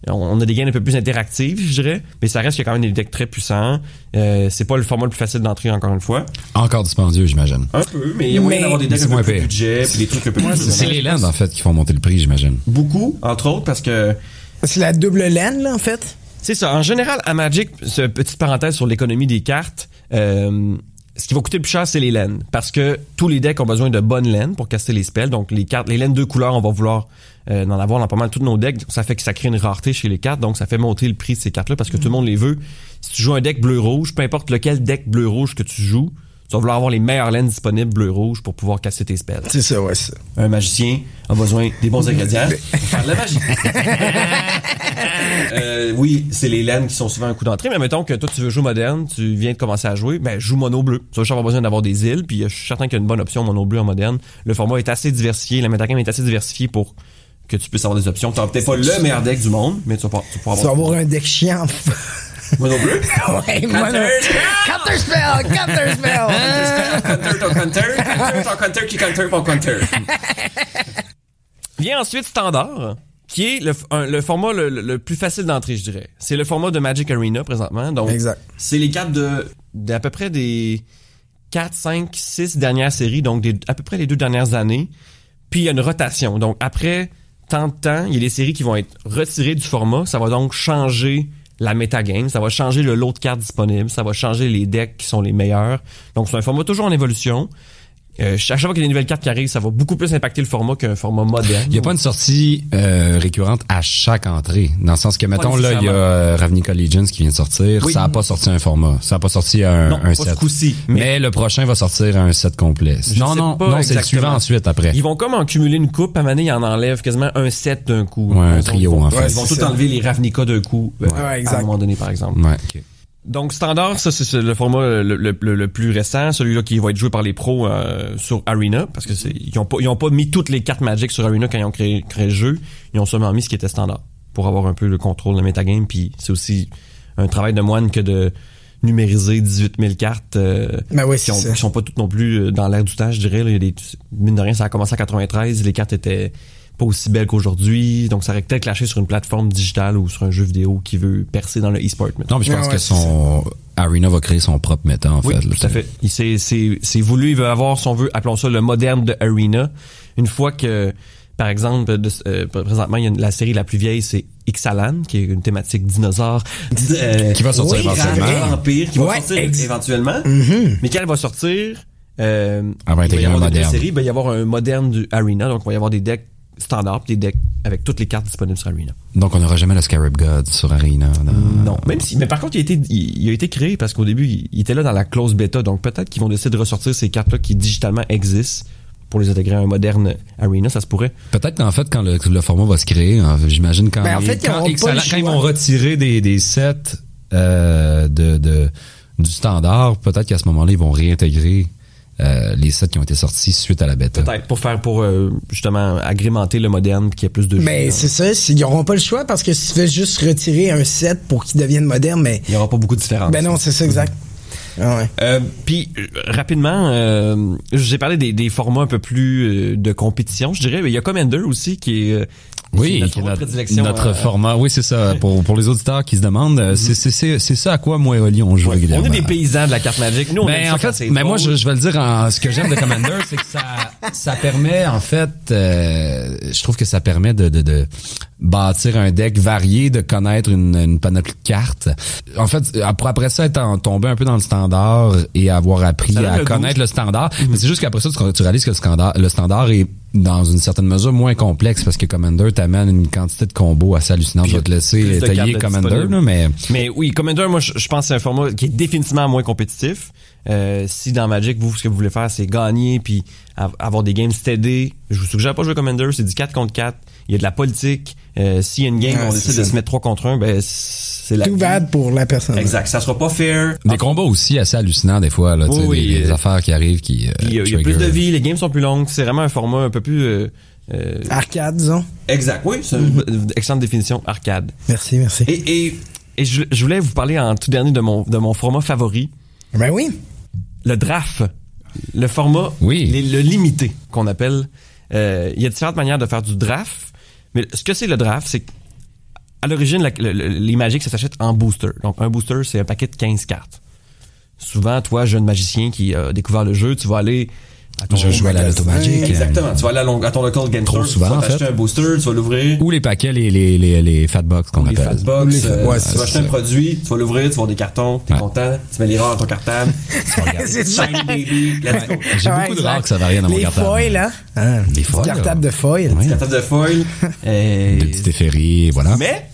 on- a des gains un peu plus interactifs, je dirais, mais ça reste qu'il y a quand même des decks très puissants. Euh, c'est pas le format le plus facile d'entrer, encore une fois. Encore dispendieux, j'imagine. Un peu, mais il y a moyen d'avoir des decks c'est un peu moins plus budget, puis des trucs un peu plus... C'est les lands, en fait, qui font monter le prix, j'imagine. Beaucoup, entre autres, parce que C'est la double laine, là, en fait. c'est ça. En général, à Magic, petite parenthèse sur l'économie des cartes, euh, ce qui va coûter le plus cher, c'est les laines. Parce que tous les decks ont besoin de bonnes laines pour caster les spells. Donc, les cartes, les laines de couleurs, on va vouloir euh, en avoir dans pas mal tous nos decks. Ça fait que ça crée une rareté chez les cartes. Donc, ça fait monter le prix de ces cartes-là parce que tout le monde les veut. Si tu joues un deck bleu-rouge, peu importe lequel deck bleu-rouge que tu joues, tu vas vouloir avoir les meilleures laines disponibles bleu-rouge pour pouvoir casser tes spells C'est ça, ouais, c'est ça. un magicien a besoin des bons ingrédients pour faire de la magie. Euh, oui, c'est les laines qui sont souvent un coup d'entrée, mais mettons que toi tu veux jouer moderne, tu viens de commencer à jouer, ben joue mono bleu. Tu vas avoir besoin d'avoir des îles, puis je suis certain qu'il y a une bonne option mono bleu en moderne. Le format est assez diversifié, la metagame est assez diversifiée pour que tu puisses avoir des options. Tu peut-être pas le meilleur deck du monde, mais tu vas, pouvoir Tu vas avoir avoir un deck chiant. mono bleu. ouais, moi, non. Counter spell! Counter spell! Counter ton counter, counter ton counter qui counter ton counter. Vient ensuite Standard, qui est le, un- le format le, le- plus facile d'entrée, je dirais. C'est le format de Magic Arena présentement. Donc, Exact. c'est les cartes de d'à peu près des 4, 5, 6 dernières séries, donc des, à peu près les deux dernières années. Puis il y a une rotation. Donc après tant de temps, il y a des séries qui vont être retirées du format. Ça va donc changer la metagame, ça va changer le lot de cartes disponibles, ça va changer les decks qui sont les meilleurs. Donc c'est un format toujours en évolution. Euh, chaque fois qu'il y a des nouvelles cartes qui arrivent, ça va beaucoup plus impacter le format qu'un format moderne. Il n'y a pas une sortie euh, récurrente à chaque entrée. Dans le sens que, mettons, là, il y a euh, Ravnica Legends qui vient de sortir. Oui. Ça n'a pas sorti un format. Ça n'a pas sorti un, Non, un pas ce set. coup-ci, Mais... mais- le prochain va sortir un set complet. Je non, non, pas non, c'est le suivant ensuite après. Ils vont comme en cumuler une coupe, à un moment donné, ils en enlèvent quasiment un set d'un coup. Ouais, un trio, vont, en fait. Ils vont tout ça. enlever les Ravnica d'un coup, euh, Ouais, à exact. un moment donné, par exemple. Ouais, ok. Donc standard, ça c'est le format le, le- le- le plus récent, celui-là qui va être joué par les pros euh, sur Arena, parce que c'est ils ont pas ils ont pas mis toutes les cartes Magic sur Arena quand ils ont créé, créé le jeu, ils ont seulement mis ce qui était standard pour avoir un peu le contrôle de metagame, puis c'est aussi un travail de moine que de numériser 18 000 cartes euh, Ben oui, qui, ont, qui sont pas toutes non plus euh, dans l'air du temps, je dirais. Là. Il y a des, mine de rien, ça a commencé en 93, les cartes étaient pas aussi belles qu'aujourd'hui, donc ça aurait peut-être clashé sur une plateforme digitale ou sur un jeu vidéo qui veut percer dans le e-sport. Non, mais je pense Ouais, ouais, que son Arena va créer son propre méta, en Oui, fait. là. tout à fait. Il s'est- C'est c'est voulu, il veut avoir, si on veut, appelons ça le moderne de Arena. Une fois que, par exemple, de- euh, présentement, il y a une- la série la plus vieille, c'est Ixalan, qui est une thématique dinosaure. euh, Qui va sortir oui, éventuellement. Empire, qui va sortir ex- éventuellement. Mais quand elle va sortir, euh, Elle va il va y avoir moderne. séries, il va y avoir un moderne du Arena, donc il va y avoir des decks standards, puis des decks avec toutes les cartes disponibles sur Arena. Donc, on n'aura jamais le Scarab God sur Arena. dans- Non, même si, mais par contre, il a été, il, il a été créé parce qu'au début, il, il était là dans la close bêta, donc peut-être qu'ils vont décider de ressortir ces cartes-là qui digitalement existent pour les intégrer à un moderne arena, ça se pourrait. Peut-être qu'en fait, quand le, le format va se créer, hein, j'imagine quand, Ben, en fait, ils quand, ils vont retirer des, des sets euh, de, de, du standard, peut-être qu'à ce moment-là, ils vont réintégrer euh, les sets qui ont été sortis suite à la bêta. Peut-être pour faire pour euh, justement agrémenter le moderne, qu'il y ait plus de jeux. Ben, c'est ça. Ils n'auront pas le choix parce que si tu fais juste retirer un set pour qu'il devienne moderne, mais. il y aura pas beaucoup de différence. Ben non, c'est ça, exact. Ah ouais. Euh, Puis euh, rapidement, euh, j'ai parlé des, des formats un peu plus euh, de compétition, je dirais. Mais il y a Commander aussi qui est euh, Oui, notre notre, euh, format. Oui, c'est ça. Pour, pour les auditeurs qui se demandent, euh, c'est, c'est, c'est, c'est ça à quoi moi et Oli on joue ouais, on est des paysans de la carte magique. Nous, on Ben, en fait, mais moi, drôle. je, je vais le dire, en, ce que j'aime de Commander, c'est que ça, ça permet, en fait, euh, je trouve que ça permet de, de, de bâtir un deck varié, de connaître une, une panoplie de cartes. En fait, après, après ça, être tombé un peu dans le standard et avoir appris à le connaître goût. le standard, mais c'est juste qu'après ça, tu, tu réalises que le standard, le standard est dans une certaine mesure moins complexe parce que Commander t'amène une quantité de combos assez hallucinante. Je vais te laisser de tailler Commander, là, mais Mais oui, Commander, moi, je, je pense que c'est un format qui est définitivement moins compétitif. Euh, si dans Magic, vous, ce que vous voulez faire, c'est gagner puis av- avoir des games steady, je vous suggère pas jouer Commander, c'est du 4 contre 4. Il y a de la politique. Euh, S'il y a une game, Ah, on décide de se mettre 3 contre 1, ben, c'est la Too vie. bad pour la personne. Exact. Ça sera pas fair. des combats aussi assez hallucinants des fois, là, tu sais, Oui, des, oui, des euh, affaires qui arrivent qui. euh, Puis, il y a- il y a plus de vie, les games sont plus longues. C'est vraiment un format un peu plus... euh, euh, Arcade, disons. exact. Oui, c'est une excellente définition, arcade. Merci, merci. Et, et, et je, je voulais vous parler en tout dernier de mon, de mon format favori. Ben oui. le draft, le format, Oui. les- le limité qu'on appelle. Euh, Il y a différentes manières de faire du draft, mais ce que c'est le draft, c'est à l'origine, les magiques, ça s'achète en booster. Donc, un booster, c'est un paquet de 15 cartes. Souvent, toi, jeune magicien qui a découvert le jeu, tu vas aller ton Je joue à la. Loto Magic. euh, Exactement. Tu vas aller à, long- à ton local game Trop store, souvent, tu en vas t'acheter fait. un booster, tu vas l'ouvrir. Ou les paquets, les, les, les, les fat box qu'on Les appelle. fatbox, Les fat- euh, ouais, tu vas acheter un produit, tu vas l'ouvrir, tu vas avoir des cartons, t'es Ouais. content, tu mets les rares dans ton cartable, C'est ça. shiny baby, let's go. J'ai beaucoup de rares que ça va rien dans mon Les cartable. foils, hein? hein. Des foils, Cartable là. de foils. Ouais. cartable de foil. Des petits éphéries, voilà. Mais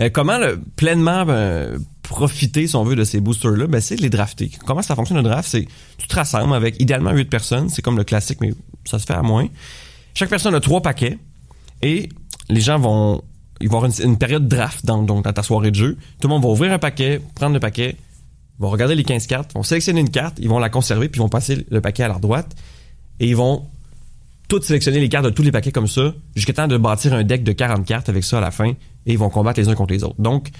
euh, comment le- pleinement euh, profiter, si on veut, de ces boosters-là, ben, c'est de les drafter. Comment ça fonctionne le draft? C'est tu te rassembles avec idéalement 8 personnes, c'est comme le classique, mais ça se fait à moins. Chaque personne a trois paquets et les gens vont ils vont avoir une, une période draft dans, donc dans ta soirée de jeu. Tout le monde va ouvrir un paquet, prendre le paquet, vont regarder les 15 cartes, vont sélectionner une carte, ils vont la conserver, puis ils vont passer le paquet à leur droite et ils vont toutes sélectionner les cartes de tous les paquets comme ça, jusqu'à temps de bâtir un deck de 40 cartes avec ça à la fin, et ils vont combattre les uns contre les autres. Donc,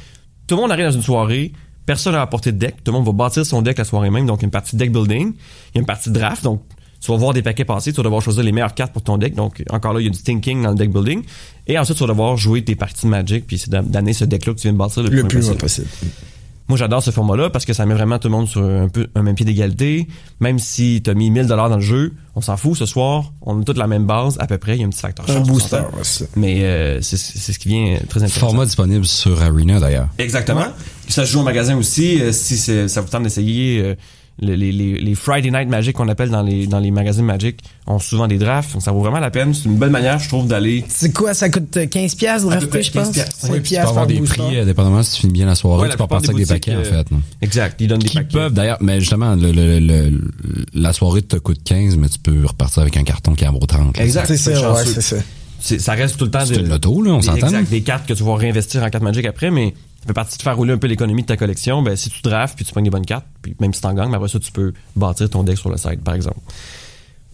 tout le monde arrive dans une soirée, personne n'a apporté de deck, tout le monde va bâtir son deck la soirée même, donc il y a une partie deck building, il y a une partie draft, donc tu vas voir des paquets passer, tu vas devoir choisir les meilleures cartes pour ton deck, donc encore là, il y a du thinking dans le deck building, et ensuite tu vas devoir jouer tes parties de Magic, puis c'est d'a- d'amener ce deck-là que tu viens de bâtir le, Le plus, plus loin loin possible. possible. Moi, j'adore ce format-là parce que ça met vraiment tout le monde sur un peu un même pied d'égalité. Même si t'as mis 1000 dollars dans le jeu, on s'en fout. Ce soir, on a toute la même base à peu près. Il y a un petit facteur Un chance, on booster. Mais euh, c'est c'est ce qui vient très intéressant. Format disponible sur Arena d'ailleurs. Exactement. Ça se joue au magasin aussi. euh, si c'est- ça vous tente d'essayer, euh, les, les, les Friday Night Magic qu'on appelle dans les dans les magazines Magic ont souvent des drafts. Donc ça vaut vraiment la peine. C'est une bonne manière, je trouve, d'aller. C'est quoi, ça coûte 15 pièces de À peu drafter, je pense? 15 piastres. 5 Oui, tu peux piastres avoir des prix, euh, dépendamment si tu finis bien la soirée, Ouais, tu la peux repartir avec des paquets, en euh, fait. non? Exact. Ils donnent des Qui paquets. peuvent d'ailleurs, mais justement, le, le- le- la soirée te coûte 15, mais tu peux repartir avec un carton qui en vaut 30. là. Exact. C'est ça, ouais, c'est ça. Ça reste tout le temps C'est de- une loto, là, on s'entend. Exact, des cartes que tu vas réinvestir en cartes Magic après, mais fait partie de faire rouler un peu l'économie de ta collection. Ben, si tu drafts puis tu prends des bonnes cartes, puis même si t'en gagnes, mais après ça, tu peux bâtir ton deck sur le site, par exemple.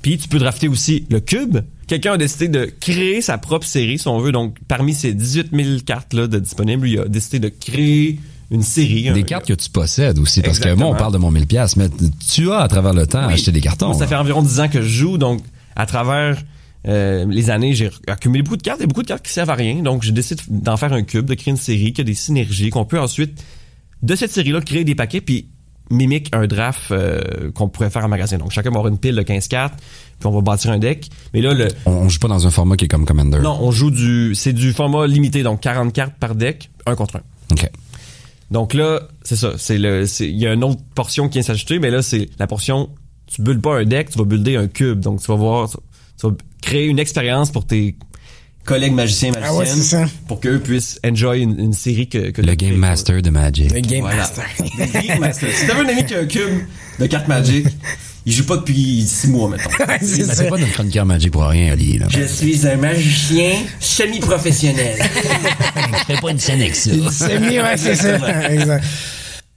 Puis tu peux drafter aussi le cube. Quelqu'un a décidé de créer sa propre série, si on veut. Donc, parmi ces 18 000 cartes là de disponibles, il a décidé de créer une série. Des un- cartes que tu possèdes aussi, parce que moi, on parle de mon 1000 pièces, mais tu as à travers le temps Oui. acheté des cartons. Moi, ça fait environ 10 ans que je joue, donc à travers euh, les années, j'ai accumulé beaucoup de cartes et beaucoup de cartes qui servent à rien. Donc, j'ai décidé d'en faire un cube, de créer une série qui a des synergies, qu'on peut ensuite, de cette série-là, créer des paquets, puis mimique un draft euh, qu'on pourrait faire en magasin. Donc, chacun va avoir une pile de 15 cartes, puis on va bâtir un deck. Mais là, le, On, joue pas dans un format qui est comme Commander. non, on joue du, c'est du format limité, donc 40 cartes par deck, un contre un. OK. Donc là, c'est ça. C'est le, il y a une autre portion qui vient s'ajouter, mais là, c'est la portion, tu builds pas un deck, tu vas builder un cube. Donc, tu vas voir, tu vas créer une expérience pour tes collègues magiciens, magiciennes, Ah ouais, c'est ça. pour qu'eux puissent enjoy une, une série que, que Le Game. Master de Magic. Le Game Voilà. Master. Le Game Master. Si t'avais un ami qui a un cube de cartes Magic, il joue pas depuis six mois, mettons. c'est pas notre chroniqueur Magic pour rien, Ali. Là. Je suis un magicien semi-professionnel. fais pas une scène avec ça. C'est mieux, ouais, c'est ça. Exact.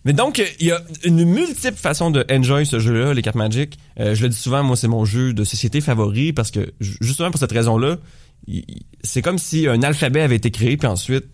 Mais donc, euh, il y a une multiple façon de enjoy ce jeu-là, les cartes Magic. Euh, je le dis souvent, moi, c'est mon jeu de société favori parce que, ju- justement pour cette raison-là, c'est comme si un alphabet avait été créé, puis ensuite,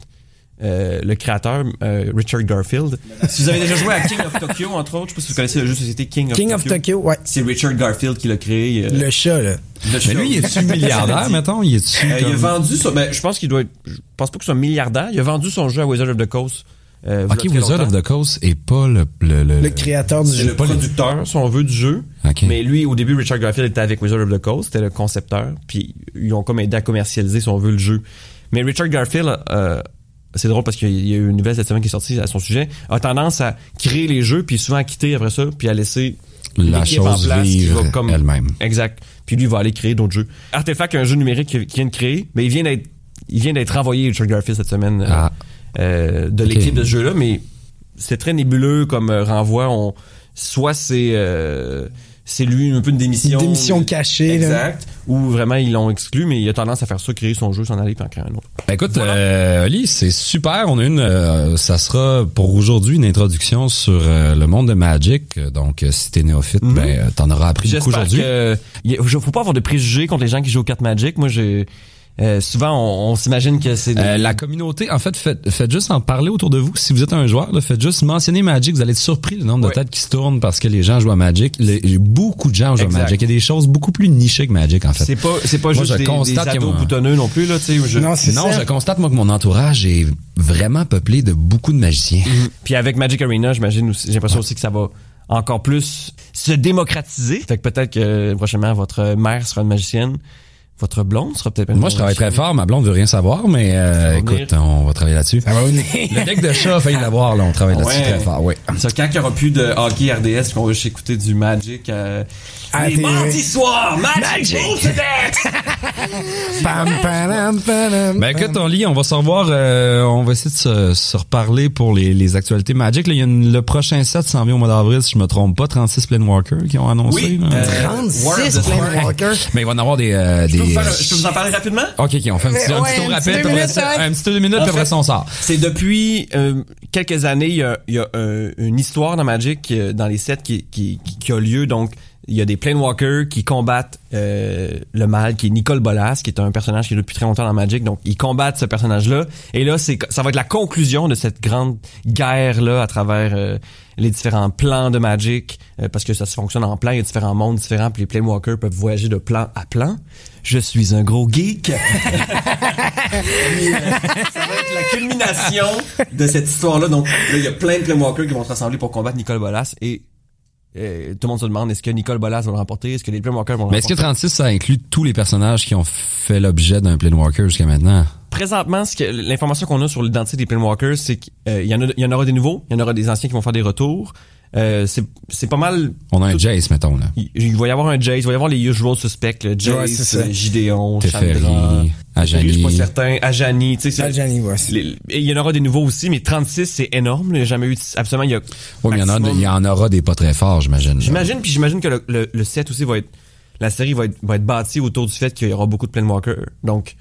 euh, le créateur, euh, Richard Garfield. si vous avez déjà joué à King of Tokyo, entre autres, je sais pas si vous connaissez le jeu de société King of King Tokyo. of Tokyo, ouais. C'est Richard Garfield qui l'a créé. euh, Le chat, là. le Mais lui, il est-tu milliardaire, mettons? Il est-tu Euh, il a comme- vendu son, ben, je pense qu'il doit être, je pense pas qu'il soit milliardaire. Il a vendu son jeu à Wizard of the Coast. Euh, Ok, Wizard longtemps. of the Coast est pas le... Le, le, Le créateur du C'est jeu. le producteur, si on veut, du jeu. Ok. Mais lui, au début, Richard Garfield était avec Wizard of the Coast, c'était le concepteur, puis ils ont comme aidé à commercialiser, si on veut, le jeu. Mais Richard Garfield, euh, c'est drôle parce qu'il y a eu une nouvelle cette semaine qui est sortie à son sujet, a tendance à créer les jeux, puis souvent à quitter après ça, puis à laisser La l'équipe en chose place vivre comme- elle-même. Exact. Puis lui il va aller créer d'autres jeux. Artefact, un jeu numérique qu'il vient de créer, mais il vient d'être, il vient d'être renvoyé Richard Garfield cette semaine euh, Ah. euh, de Ok. l'équipe de ce jeu-là, mais c'est très nébuleux comme euh, renvoi. On, soit c'est euh, c'est lui un peu une démission. Une démission cachée, là. Exact. Ou vraiment ils l'ont exclu, mais il a tendance à faire ça, créer son jeu, s'en aller puis en créer un autre. Ben, écoute, euh, Oli, c'est super. On a une, euh, ça sera pour aujourd'hui une introduction sur euh, le monde de Magic. Donc, euh, si t'es néophyte, Mhm. ben, euh, t'en auras appris beaucoup aujourd'hui. il faut pas avoir de préjugés contre les gens qui jouent aux cartes Magic. Moi, j'ai euh, souvent on, on s'imagine que c'est des- Euh, la communauté, en fait, faites, faites juste en parler autour de vous. Si vous êtes un joueur, là, faites juste mentionner Magic. Vous allez être surpris le nombre de têtes qui se tournent parce que les gens jouent à Magic. Les- beaucoup de gens jouent Exact. à Magic. Il y a des choses beaucoup plus nichées que Magic, en fait. c'est pas c'est pas Moi, juste je des, constate des que ados boutonneux non plus là. Tu sais, je- Non, c'est non, je constate, moi, que mon entourage est vraiment peuplé de beaucoup de magiciens. Puis avec Magic Arena, j'imagine aussi, j'ai l'impression aussi que ça va encore plus se démocratiser. Fait que peut-être que prochainement votre mère sera une magicienne, votre blonde sera peut-être Moi, je travaille très fort. Ma blonde veut rien savoir, mais euh, écoute, on va travailler là-dessus. Ça va venir. Le deck de chat a failli l'avoir, là. On travaille là-dessus Ouais. très fort, oui. Ça, quand il y aura plus de hockey RDS, qu'on va juste écouter du Magic, euh, À les TV. mardis soirs, Magic, Magic. Pam, pam, pam, Ben écoute, on lit, on va se revoir, euh, on va essayer de se, se reparler pour les, les actualités Magic. Là, il y a une- le prochain set s'en vient au mois d'avril, si je me trompe pas, 36 Planewalkers qui ont annoncé. Oui, là. euh, War of 36 the Planewalker. Mais il va en avoir des... euh, Je peux, des vous faire- euh, je peux vous en parler rapidement? Ok, ok, on fait un petit, un ouais, petit tour un petit rapide, après minutes, ça- un petit deux minutes, puis après fait, ça, on sort. C'est depuis euh, quelques années, il y a, il y a, euh, une histoire dans Magic, euh, dans les sets qui, qui, qui, qui a lieu. Donc, il y a des Planewalkers qui combattent euh, le mal, qui est Nicole Bolas, qui est un personnage qui est depuis très longtemps dans Magic. Donc, ils combattent ce personnage-là. Et là, c'est ça va être la conclusion de cette grande guerre-là à travers euh, les différents plans de Magic, euh, parce que ça se fonctionne en plans, il y a différents mondes différents, puis les Planewalkers peuvent voyager de plan à plan. Je suis un gros geek. Ça va être la culmination de cette histoire-là. Donc, là, il y a plein de Planewalkers qui vont se rassembler pour combattre Nicole Bolas et euh, tout le monde se demande est-ce que Nicole Bolas va le remporter, est-ce que les Planewalkers vont le Mais est-ce que remporter? 36, ça inclut tous les personnages qui ont fait l'objet d'un Planewalker jusqu'à maintenant? Présentement, ce que, l'information qu'on a sur l'identité des Planewalkers, c'est qu'il y, en a- il y en aura des nouveaux, il y en aura des anciens qui vont faire des retours. Euh, c'est c'est pas mal. On a un Jace, mettons, là. Il, il va y avoir un Jace, il va y avoir les usual suspects, le Ouais, c'est Jace, ça. euh, Gideon, Chandra. Teferi, Je suis Ajani. pas certain. Ajani, tu sais. Ajani, ouais, c'est- les- et il y en aura des nouveaux aussi, mais 36, c'est énorme. Il n'y a jamais eu, de- absolument, il y a. Oui, mais il y en a, maximum- il y en aura des pas très forts, j'imagine. J'imagine, puis j'imagine que le, le, le set aussi va être, la série va être, va être bâtie autour du fait qu'il y aura beaucoup de Planewalkers. Donc,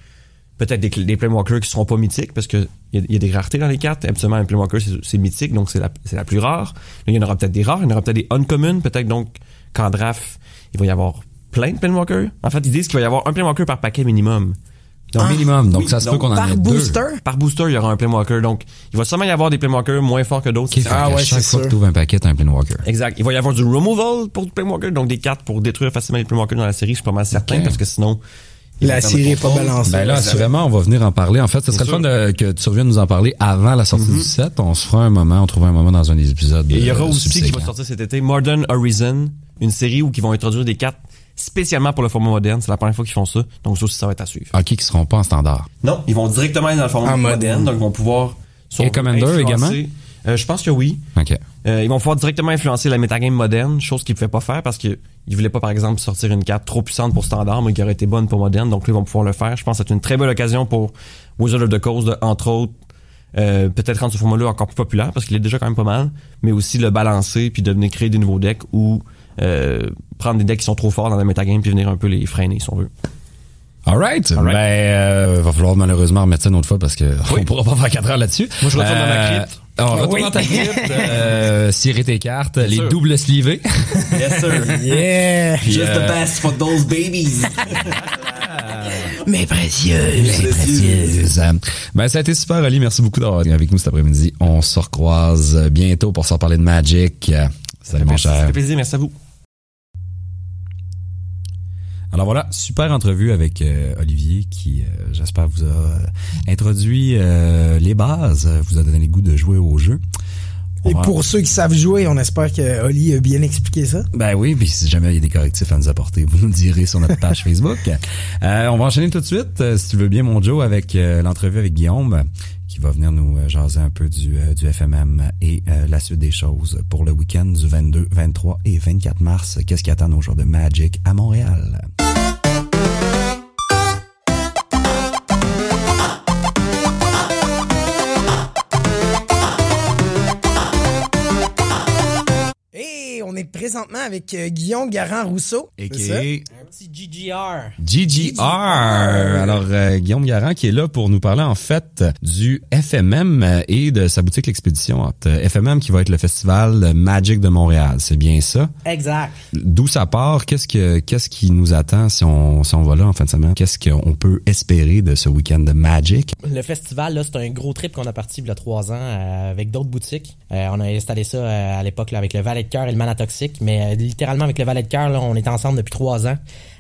peut-être des, des Planewalkers qui seront pas mythiques parce que il y, y a des raretés dans les cartes. Absolument, un Planewalker, c'est c'est mythique, donc c'est la, c'est la plus rare. Il y en aura peut-être des rares, il y en aura peut-être des uncommon, peut-être donc qu'en draft, il va y avoir plein de Planewalkers. En fait, ils disent qu'il va y avoir un Planewalker par paquet minimum. Donc, Au minimum, donc oui, ça se peut donc, qu'on en Par ait deux. booster? par booster, il y aura un Planewalker. Donc, il va sûrement y avoir des Planewalkers moins forts que d'autres. Ah ouais, chaque c'est fois que tu ouvres un paquet, t'as un Planewalker. Exact. Il va y avoir du removal pour du Planewalker, donc des cartes pour détruire facilement les Planewalkers dans la série, je suis pas mal certain, parce que sinon... La série est pas balancée. Ben là, assurément, on va venir en parler. En fait, ce serait le fun de- que tu reviennes nous en parler avant la sortie du set. On se fera un moment, on trouvera un moment dans un des épisodes. Et il y aura euh, aussi qui va sortir cet été Modern Horizon, une série où ils vont introduire des cartes spécialement pour le format moderne. C'est la première fois qu'ils font ça, donc ça aussi, ça va être à suivre. Ok, qui seront pas en standard? Non, ils vont directement aller dans le format En moderne, donc ils vont pouvoir... Et Commander influencer- également? Euh, je pense que oui. Ok. Euh, ils vont pouvoir directement influencer la metagame moderne, chose qu'ils ne pouvaient pas faire parce qu'ils ne voulaient pas, par exemple, sortir une carte trop puissante pour standard, mais qui aurait été bonne pour moderne. Donc là, ils vont pouvoir le faire. Je pense que c'est une très belle occasion pour Wizard of the Coast, de, entre autres, euh, peut-être rendre ce format-là encore plus populaire parce qu'il est déjà quand même pas mal, mais aussi le balancer puis de venir créer des nouveaux decks ou euh, prendre des decks qui sont trop forts dans la metagame puis venir un peu les freiner si on veut. Alright. Alright. Ben, euh, va falloir malheureusement remettre ça une autre fois parce que on pourra pas faire 4 heures là-dessus. Moi, je retourne dans ma crypte. On retourne oui. dans ta crypte, euh, cirer tes cartes, les sûr. doubles slivés. Yes, sir. Yeah! Puis, euh, best for those babies. Mais précieux! précieuse. Ben, ça a été super, Ali. Merci beaucoup d'avoir été avec nous cet après-midi. On se recroise bientôt pour s'en parler de Magic. Salut, mon Merci, ça cher. fait plaisir. Merci à vous. Alors voilà, super entrevue avec euh, Olivier qui, euh, j'espère, vous a introduit euh, les bases, vous a donné le goût de jouer au jeu. On Et va- pour ceux qui savent jouer, on espère que Oli a bien expliqué ça. Ben oui, puis si jamais il y a des correctifs à nous apporter, vous nous le direz sur notre page Facebook. Euh, on va enchaîner tout de suite, euh, si tu veux bien, mon Joe, avec euh, l'entrevue avec Guillaume, qui va venir nous euh, jaser un peu du, euh, du FMM et euh, la suite des choses pour le week-end du 22, 23 et 24 mars. Qu'est-ce qui attend nos joueurs de Magic à Montréal? Présentement avec euh, Guillaume Garand-Rousseau. Et c'est ça? Un petit GGR. GGR. Alors, euh, Guillaume Garand qui est là pour nous parler en fait du FMM et de sa boutique L'Expédition. FMM qui va être le festival Magic de Montréal. C'est bien ça? Exact. D'où ça part? Qu'est-ce que qu'est-ce qui nous attend si on, si on va là en fin de semaine? Qu'est-ce qu'on peut espérer de ce week-end de Magic? Le festival, là, c'est un gros trip qu'on a parti il y a trois ans euh, avec d'autres boutiques. Euh, on a installé ça euh, à l'époque là, avec le Valet de cœur et le Mana Mais euh, littéralement avec le Valet de cœur, on est ensemble depuis trois ans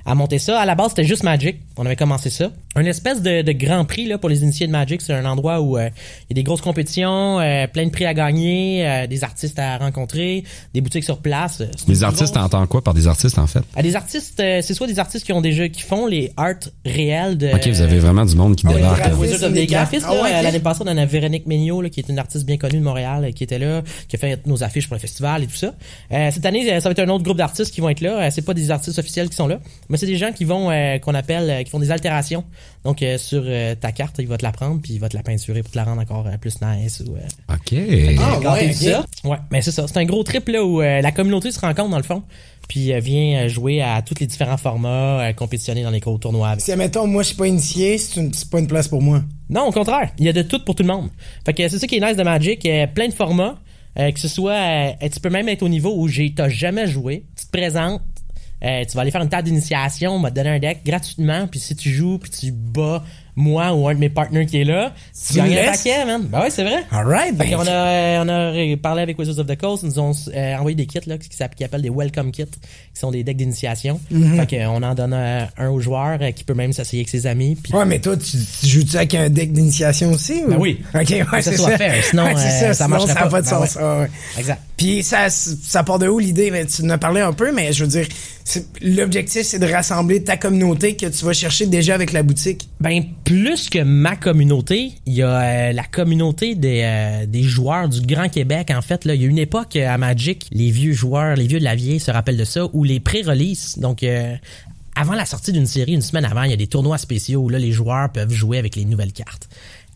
à monter ça. À la base, c'était juste Magic. On avait commencé ça. Une espèce de, de grand prix là, pour les initiés de Magic. C'est un endroit où euh, il y a des grosses compétitions, euh, plein de prix à gagner, euh, des artistes à rencontrer, des boutiques sur place. Les une artistes, t'entends quoi par des artistes en fait? À des artistes, euh, c'est soit des artistes qui ont déjà qui font les arts réels de. Ok, vous avez vraiment du monde qui Ah oui, débarque. of des des graphistes, Ah ouais, ok. l'année passée, on en a Véronique Mignot, là, qui est une artiste bien connue de Montréal, euh, qui était là, qui a fait nos affiches pour le festival et tout ça. Euh, cette année, euh, ça va être un autre groupe d'artistes qui vont être là. Euh, c'est pas des artistes officiels qui sont là, mais c'est des gens qui vont, euh, qu'on appelle, euh, qui font des altérations. Donc, euh, sur euh, ta carte, il va te la prendre, puis il va te la peinturer pour te la rendre encore euh, plus nice. Ou, euh, Ok. Ah, quand ouais, ça. Ouais, mais c'est ça. C'est un gros trip là où euh, la communauté se rencontre dans le fond, puis euh, vient jouer à tous les différents formats, euh, compétitionner dans les gros tournois. avec. Si, admettons, moi, je suis pas initié, c'est une- c'est pas une place pour moi. Non, au contraire, il y a de tout pour tout le monde. Fait que c'est ça qui est nice de Magic, euh, plein de formats, euh, que ce soit, euh, tu peux même être au niveau où j'ai t'as jamais joué, tu te présentes, euh, tu vas aller faire une table d'initiation, on va te donner un deck gratuitement, puis si tu joues, puis tu bats moi ou un de mes partenaires qui est là, tu, Tu gagnes un paquet, man. Ben ouais, c'est vrai. Alright, Fait ben, qu'on a, on a parlé avec Wizards of the Coast, ils nous ont euh, envoyé des kits là, qui s'appellent des Welcome Kits, qui sont des decks d'initiation. Fait qu'on en donne euh, un aux joueurs euh, qui peut même s'asseyer avec ses amis. Ouais, mais toi, tu, tu joues-tu avec un deck d'initiation aussi? ou? Ben oui. Ok, ouais, ça c'est soit ça. fair, sinon, Ouais, euh, ça, ça sinon, ça a pas. pas de Ben sens. ouais. Ah, ouais. Exact. Puis ça, ça part de où l'idée? Mais tu en as parlé un peu, mais je veux dire, l'objectif, c'est de rassembler ta communauté que tu vas chercher déjà avec la boutique. Ben plus que ma communauté, il y a euh, la communauté des, euh, des joueurs du Grand Québec. En fait, là, il y a une époque euh, à Magic, les vieux joueurs, les vieux de la vieille se rappellent de ça, où les pré-releases, donc euh, avant la sortie d'une série, une semaine avant, il y a des tournois spéciaux où là les joueurs peuvent jouer avec les nouvelles cartes.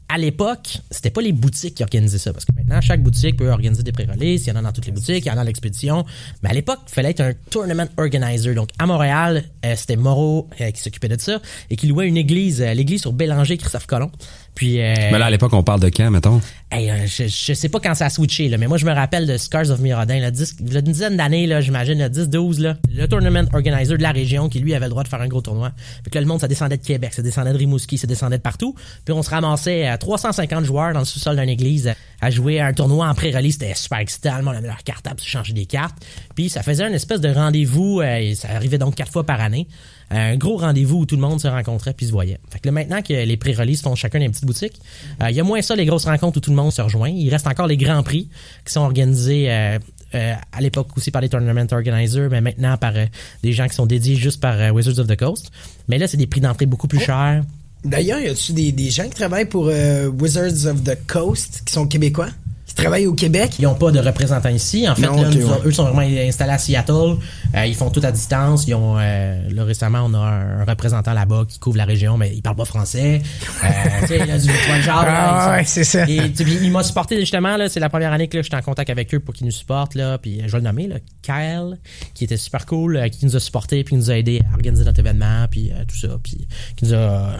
À l'époque, c'était pas les boutiques qui organisaient ça parce que maintenant chaque boutique peut organiser des pré-releases, il y en a dans toutes les boutiques, il y en a dans l'expédition, mais à l'époque, il fallait être un tournament organizer. Donc à Montréal, euh, c'était Moreau euh, qui s'occupait de ça et qui louait une église, euh, l'église sur Bélanger Christophe Colomb. Puis Mais là, à l'époque, on parle de quand, mettons? Hey, je, je sais pas quand ça a switché, là, mais moi, je me rappelle de Scars of Mirrodin, là, 10, là, une dizaine d'années, là, j'imagine, là, 10, 12, là, le tournament organizer de la région qui, lui, avait le droit de faire un gros tournoi. Fait que là, le monde, ça descendait de Québec, ça descendait de Rimouski, ça descendait de partout. Puis on se ramassait 350 joueurs dans le sous-sol d'une église à jouer à un tournoi en pré-release. C'était super excitant, le monde avait leur cartable, se changer des cartes. Puis ça faisait une espèce de rendez-vous, euh, et ça arrivait donc quatre fois par année. Un gros rendez-vous où tout le monde se rencontrait puis se voyait. Fait que là, maintenant que les pré-releases font chacun une petite boutique, euh, il y a moins ça, les grosses rencontres où tout le monde se rejoint. Il reste encore les grands prix qui sont organisés euh, euh, à l'époque aussi par les tournament organizers, mais maintenant par euh, des gens qui sont dédiés juste par euh, Wizards of the Coast. Mais là, c'est des prix d'entrée beaucoup plus chers. D'ailleurs, y a-tu des, des gens qui travaillent pour euh, Wizards of the Coast qui sont québécois? Qui travaillent au Québec? Ils n'ont pas de représentants ici. En fait, Non, là, ok, nous, ouais. eux sont vraiment installés à Seattle. Euh, ils font tout à distance. Ils ont, euh, là, récemment, on a un, un représentant là-bas qui couvre la région, mais il parle pas français. Euh, tu sais, là, du tu vois le genre. Ah ouais, c'est ça. Et il m'a supporté justement là, c'est la première année que là, j'étais en contact avec eux pour qu'ils nous supportent là, puis je vais le nommer là, Kyle qui était super cool, qui nous a supporté puis qui nous a aidé à organiser notre événement puis tout ça, puis qui nous a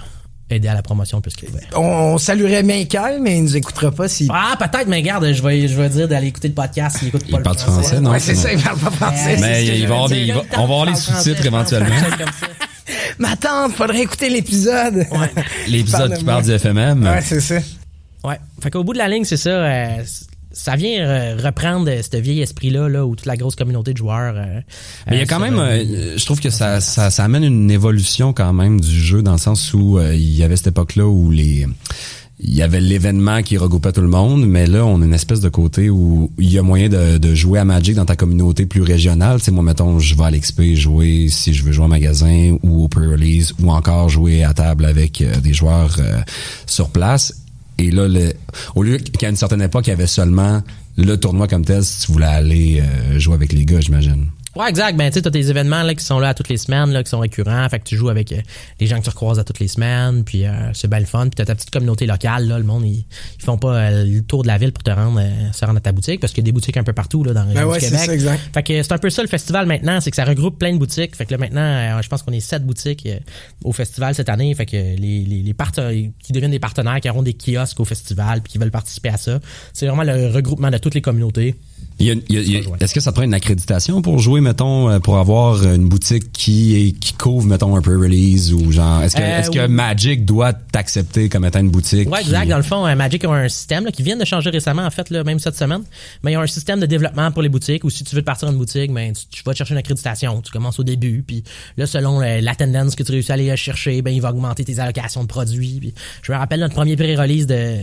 euh, aidé à la promotion plus. On, on saluerait bien Kyle, mais il nous écoutera pas si. Ah peut-être mais regarde, je vais je vais dire d'aller écouter le podcast s'il écoute pas Il le parle français, non? ouais, c'est ça, il parle pas français. Mais ce que il va avoir des- il va- on va avoir les sous-titres éventuellement. Ma tante, faudrait écouter l'épisode. L'épisode qui parle du FMM. Ouais, c'est ça. Ouais. Fait qu'au bout de la ligne, c'est ça. euh, ça vient euh, reprendre ce vieil esprit-là, là, où toute la grosse communauté de joueurs. euh, Mais il y a euh, quand même, euh, je trouve que ça, ça, ça amène une évolution quand même du jeu dans le sens où euh, il y avait cette époque-là où les il y avait l'événement qui regroupait tout le monde, mais là, on a une espèce de côté où il y a moyen de, de jouer à Magic dans ta communauté plus régionale. Tu sais, moi, mettons, je vais à l'XP jouer si je veux jouer au magasin ou au pre-release ou encore jouer à table avec euh, des joueurs euh, sur place. Et là, le, au lieu qu'à une certaine époque, il y avait seulement le tournoi comme tel si tu voulais aller euh, jouer avec les gars, j'imagine. Ouais, exact. Ben, tu sais, t'as des événements là, qui sont là toutes les semaines, là, qui sont récurrents. Fait que tu joues avec euh, les gens que tu recroises à toutes les semaines. Puis euh, c'est bien le fun. Puis t'as ta petite communauté locale. Là, le monde, ils, ils font pas euh, le tour de la ville pour te rendre, euh, se rendre à ta boutique. Parce qu'il y a des boutiques un peu partout là, dans région Ben ouais, du Québec. ça, exact. Fait que c'est un peu ça le festival maintenant, c'est que ça regroupe plein de boutiques. Fait que là maintenant, je pense qu'on est sept boutiques au festival cette année. Fait que les, les, les partenaires qui deviennent des partenaires, qui auront des kiosques au festival, puis qui veulent participer à ça. C'est vraiment le regroupement de toutes les communautés. Est-ce que ça prend une accréditation pour jouer, mettons, euh, pour avoir une boutique qui est, qui couvre, mettons, un pre-release ou genre, est-ce que, Euh, est-ce que oui. Magic doit t'accepter comme étant une boutique? Ouais, qui- exact. Dans le fond, euh, Magic a un système là, qui vient de changer récemment, en fait, là, même cette semaine. Mais il y a un système de développement pour les boutiques où si tu veux partir une boutique, ben, tu, tu vas te chercher une accréditation. Tu commences au début, puis là, selon euh, l'attendance que tu réussis à aller chercher, ben, il va augmenter tes allocations de produits. Puis, je me rappelle notre premier pré-release de,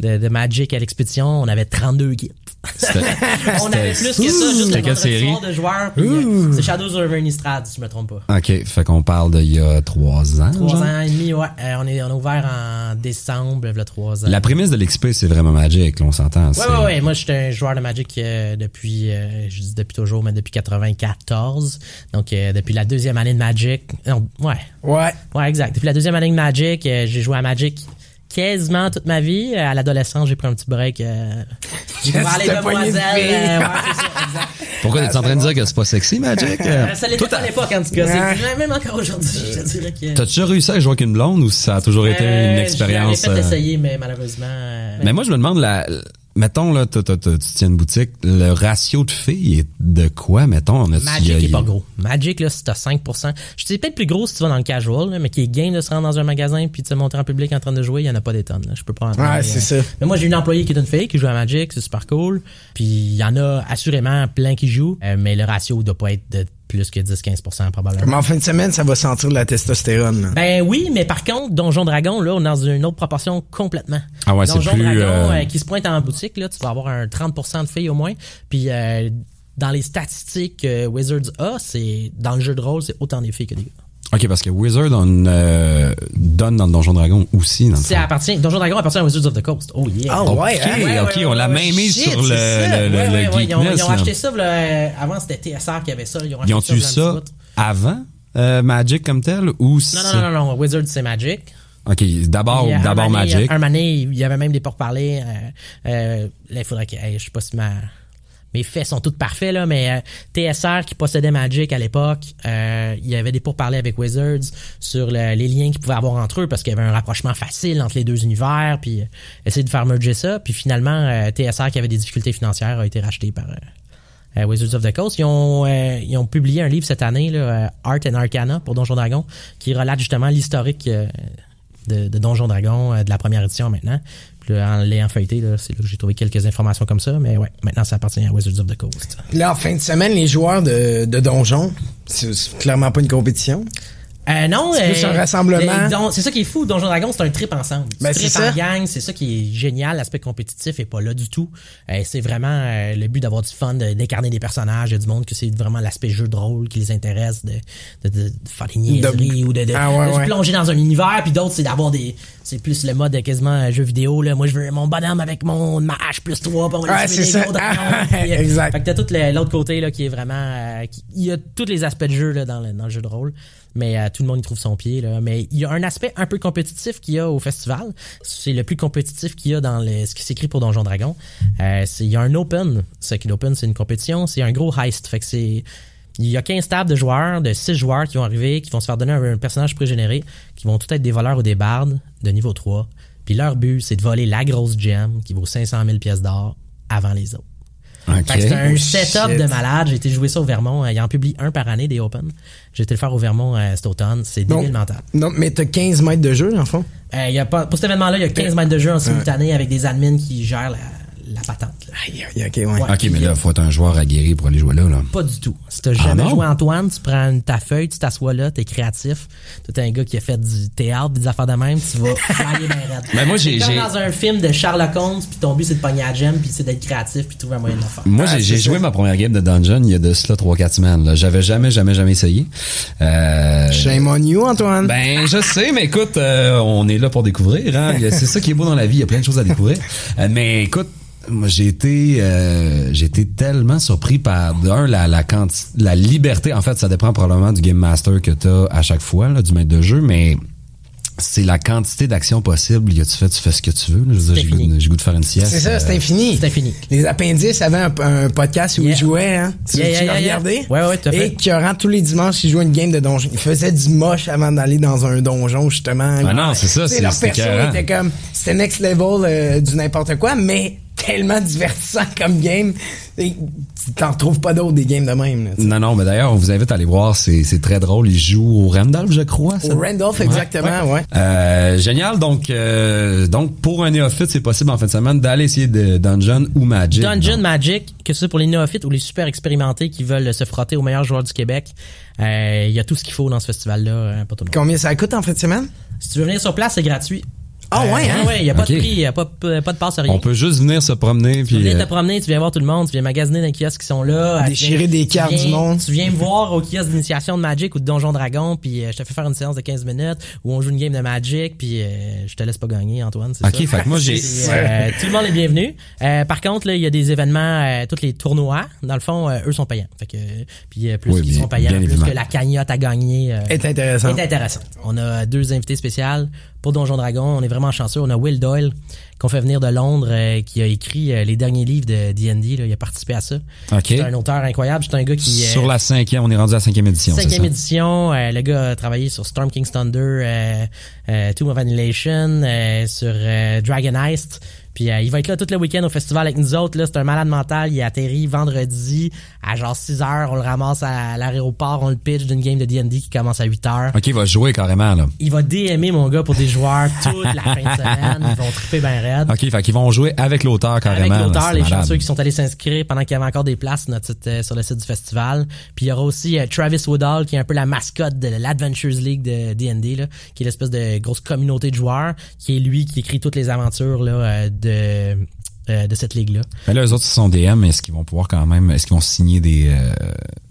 de, de Magic à l'expédition, on avait 32 kits. C'était- on avait plus que ça, juste le série? de joueurs. euh, C'est Shadows over Innistrad, si je me trompe pas. OK, fait qu'on parle d'il y a trois ans. Trois genre? ans et demi, ouais. Euh, on, est, on a ouvert en décembre, il y a trois ans. La prémisse de l'XP, c'est vraiment Magic, là, on s'entend. Ouais, ouais, ouais. Moi, j'étais un joueur de Magic euh, depuis, euh, je dis depuis toujours, mais depuis 94. Donc, euh, depuis la deuxième année de Magic. Non, ouais. Ouais. Ouais, exact. Depuis la deuxième année de Magic, euh, j'ai joué à Magic quasiment toute ma vie. Euh, À l'adolescence, j'ai pris un petit break. Euh, j'ai ouvert les demoiselles. euh, ouais. Pourquoi t'es en train de dire que c'est pas sexy, Magic? Ça l'était pas à l'époque, en tout cas. C'est même encore aujourd'hui, je te dirais que... T'as déjà réussi à jouer avec une blonde ou ça a toujours été une expérience? J'avais fait essayer, mais malheureusement... Mais moi, je me demande, la, mettons, là, tu tiens une boutique, le ratio de filles est de quoi, mettons? On a Magic est pas gros. Magic, là, si t'as 5%. Je sais peut-être plus gros si tu vas dans le casual, là, mais qui est gain de se rendre dans un magasin puis de se montrer en public en train de jouer, il y en a pas des tonnes. là. Je peux pas en Ouais, c'est euh. ça. Mais moi, j'ai une employée qui est une fille qui joue à Magic, c'est super cool. Puis il y en a assurément plein qui jouent, euh, mais le ratio doit pas être de plus que 10-15% probablement. Mais en fin de semaine, ça va sentir de la testostérone. là. Ben oui, mais par contre, Donjon Dragon, là, on est dans une autre proportion complètement. Ah ouais, c'est Donjon plus, Dragon euh, euh, qui se pointe en boutique, là, tu vas avoir un 30% de filles au moins. Puis euh, dans les statistiques que Wizards a, c'est dans le jeu de rôle, c'est autant des filles que des gars. OK, parce que Wizard on, euh, donne dans le Donjon Dragon aussi, dans fond. appartient, Donjon Dragon appartient à Wizards of the Coast. Oh yeah. Ah OK, ouais, hein? Ouais, OK, ouais, on l'a ouais, même mis shit, sur le, c'est ça. le, le, Ouais, le ouais, ouais, ils ont, geekness, ils ont acheté ça, là, avant c'était TSR qui avait ça. Ils ont acheté Ils eu ça? ça petit bout. avant euh, Magic comme tel ou Non, non, non, non, non. Wizards, c'est Magic. OK, d'abord d'abord Magic. Un mané, il y avait même des pourparlers. Euh, euh, là, il faudrait que. hey, je sais pas si ma. Mes faits sont tous parfaits, là, mais euh, TSR qui possédait Magic à l'époque, euh, il y avait des pourparlers avec Wizards sur le- les liens qu'ils pouvaient avoir entre eux parce qu'il y avait un rapprochement facile entre les deux univers, puis euh, essayer de faire merger ça. Puis finalement, TSR qui avait des difficultés financières a été racheté par Wizards of the Coast. Ils ont, publié un livre cette année, Art and Arcana pour Donjon Dragon, qui relate justement l'historique de, de Donjon Dragon de la première édition maintenant. En l'ayant feuilleté, c'est là que j'ai trouvé quelques informations comme ça. Mais ouais, maintenant ça appartient à Wizards of the Coast. Là, en fin de semaine, les joueurs de, de donjon, c'est clairement pas une compétition. Euh, non, C'est plus euh, un rassemblement. euh, C'est ça qui est fou. Donjon Dragon, c'est un trip ensemble. Ben, c'est tripes en ça. gang, c'est ça qui est génial. L'aspect compétitif est pas là du tout. Euh, c'est vraiment euh, le but d'avoir du fun, de- d'incarner des personnages. Du monde que c'est vraiment l'aspect jeu de rôle qui les intéresse, de, de, de- faire des niaiseries ou de, Ah ouais, ouais. plonger dans un univers. Puis d'autres, c'est d'avoir des... C'est plus le mode quasiment jeu vidéo. Là. Moi, je veux mon bonhomme avec mon ma plus 3 pour Ouais, c'est ça. dragons. Puis, Exact. Fait que t'as tout l'autre côté là, qui est vraiment... euh, il y a tous les aspects de jeu là, dans, le, dans le jeu de rôle. Mais euh, tout le monde y trouve son pied. Mais il y a un aspect un peu compétitif qu'il y a au festival. C'est le plus compétitif qu'il y a dans ce qui s'écrit pour Donjon Dragon. Euh, il y a un open. C'est que l'open, c'est une compétition. C'est un gros heist. Il y a 15 tables de joueurs, de 6 joueurs qui vont arriver, qui vont se faire donner un, un personnage pré-généré, qui vont tout être des voleurs ou des bardes de niveau 3. Puis leur but, c'est de voler la grosse gemme qui vaut 500 000 pièces d'or avant les autres. OK. Fait que c'est un Oh, setup shit. de malade. J'ai été jouer ça au Vermont. Euh, Il en publie un par année des Open. J'ai été le faire au Vermont euh, cet automne. C'est débile mental. Non, mais t'as 15 mètres de jeu, en fond? Euh, y a pas, pour cet événement-là, il y a 15 mètres de jeu en simultané avec des admins qui gèrent la, la patente. là. Aïe, aïe, ok, ouais. Ouais. OK, mais là, faut être un joueur aguerri pour aller jouer là, là. Pas du tout. Si t'as jamais non? joué Antoine, tu prends ta feuille, tu t'assois là, t'es créatif. T'es un gars qui a fait du théâtre, des affaires de même, tu vas flyer bien raide. Ben, moi, j'ai- comme dans un film de Sherlock Holmes, puis ton but c'est de pogner gemme, puis c'est d'être créatif, puis trouver un moyen de faire. Moi, Ah, j'ai c'est joué ma première game de Dungeon il y a de cela 3-4 semaines. là. J'avais jamais, jamais, jamais essayé. Euh, Shame on you, Antoine. Ben, je sais, mais écoute, euh, on est là pour découvrir. Hein? C'est ça qui est beau dans la vie. Il y a plein de choses à découvrir. Euh, mais écoute, moi, j'ai été, euh, j'ai été tellement surpris par d'un la la quanti- la liberté. En fait, ça dépend probablement du game master que t'as à chaque fois, là, du maître de jeu, mais c'est la quantité d'actions possibles. Tu fait, tu fais ce que tu veux. là. Je veux dire, C'est j'ai goût- goût de faire une sieste. c'est ça, c'est euh, infini. C'est infini. Les appendices avaient un, un podcast où Yeah. ils jouaient, hein. Tu, Yeah, tu yeah, l'as yeah, yeah. regardé? Ouais, ouais, tout à fait. Et Curant, tous les dimanches, ils jouaient une game de donjon. Ils faisaient du moche avant d'aller dans un donjon, justement. Ah non, c'est ça, c'est- leur perso était comme, c'était next level euh, du n'importe quoi, mais tellement divertissant comme game. T'en trouves pas d'autres des games de même, là. Non, non, mais d'ailleurs, on vous invite à aller voir. C'est c'est très drôle. Ils jouent au Randolph, je crois. ça? Au Randolph, exactement, ouais. Euh, génial. Donc, euh, donc pour un néophyte, c'est possible en fin de semaine d'aller essayer de Dungeon ou Magic. Dungeon Donc, Magic, que ce soit pour les néophytes ou les super expérimentés qui veulent se frotter aux meilleurs joueurs du Québec, euh, il y a tout ce qu'il faut dans ce festival-là pour tout le monde. Combien ça coûte en fin de semaine? Si tu veux venir sur place, c'est gratuit. Ah ouais, hein? ouais, il y a pas de prix, il y a pas, pas de passe rien. on peut juste venir se promener Tu puis. viens euh, te promener, tu viens voir tout le monde, tu viens magasiner dans les kiosques qui sont là. tu Déchirer viens- des tu cartes viens- du monde. Tu viens me voir au kiosque d'initiation de Magic ou de Donjon Dragon, puis euh, je te fais faire une séance de 15 minutes où on joue une game de Magic, puis euh, je te laisse pas gagner, Antoine. Ok, ça. fait que moi j'ai. Euh, tout le monde est bienvenu. Euh, par contre, là, il y a des événements, euh, tous les tournois, dans le fond, euh, eux sont payants. Fait que, puis euh, plus Oui, qu'ils sont payants, plus évidemment. que la cagnotte à gagner euh, Est intéressant. est intéressante. On a deux invités spéciaux pour Donjon Dragon. On est vraiment chanceux. On a Will Doyle qu'on fait venir de Londres, euh, qui a écrit euh, les derniers livres de D&D. là. Il a participé à ça. C'est un auteur incroyable. C'est un gars qui... euh, Sur la cinquième, on est rendu à la cinquième édition. Cinquième édition, euh, le gars a travaillé sur Storm King's Thunder, euh, euh, Tomb of Annihilation, euh, sur euh, Dragon Heist. Puis euh, il va être là tout le week-end au festival avec nous autres. Là, c'est un malade mental. Il atterrit vendredi à genre 6 heures. On le ramasse à l'aéroport. On le pitch d'une game de D&D qui commence à 8 heures. OK, il va jouer carrément, là. Il va DMer, mon gars, pour des joueurs toute la fin de semaine. Ils vont triper bien raide. OK, fait qu'ils vont jouer avec l'auteur carrément. Avec l'auteur, les malade. chanceux qui sont allés s'inscrire pendant qu'il y avait encore des places sur, notre site, euh, sur le site du festival. Puis il y aura aussi euh, Travis Woodall, qui est un peu la mascotte de l'Adventures League de D&D, là, qui est l'espèce de grosse communauté de joueurs, qui est lui qui écrit toutes les aventures là, euh, de euh, de cette ligue-là. Mais là, eux autres, ils sont DM, est-ce qu'ils vont pouvoir quand même, est-ce qu'ils vont signer des, euh,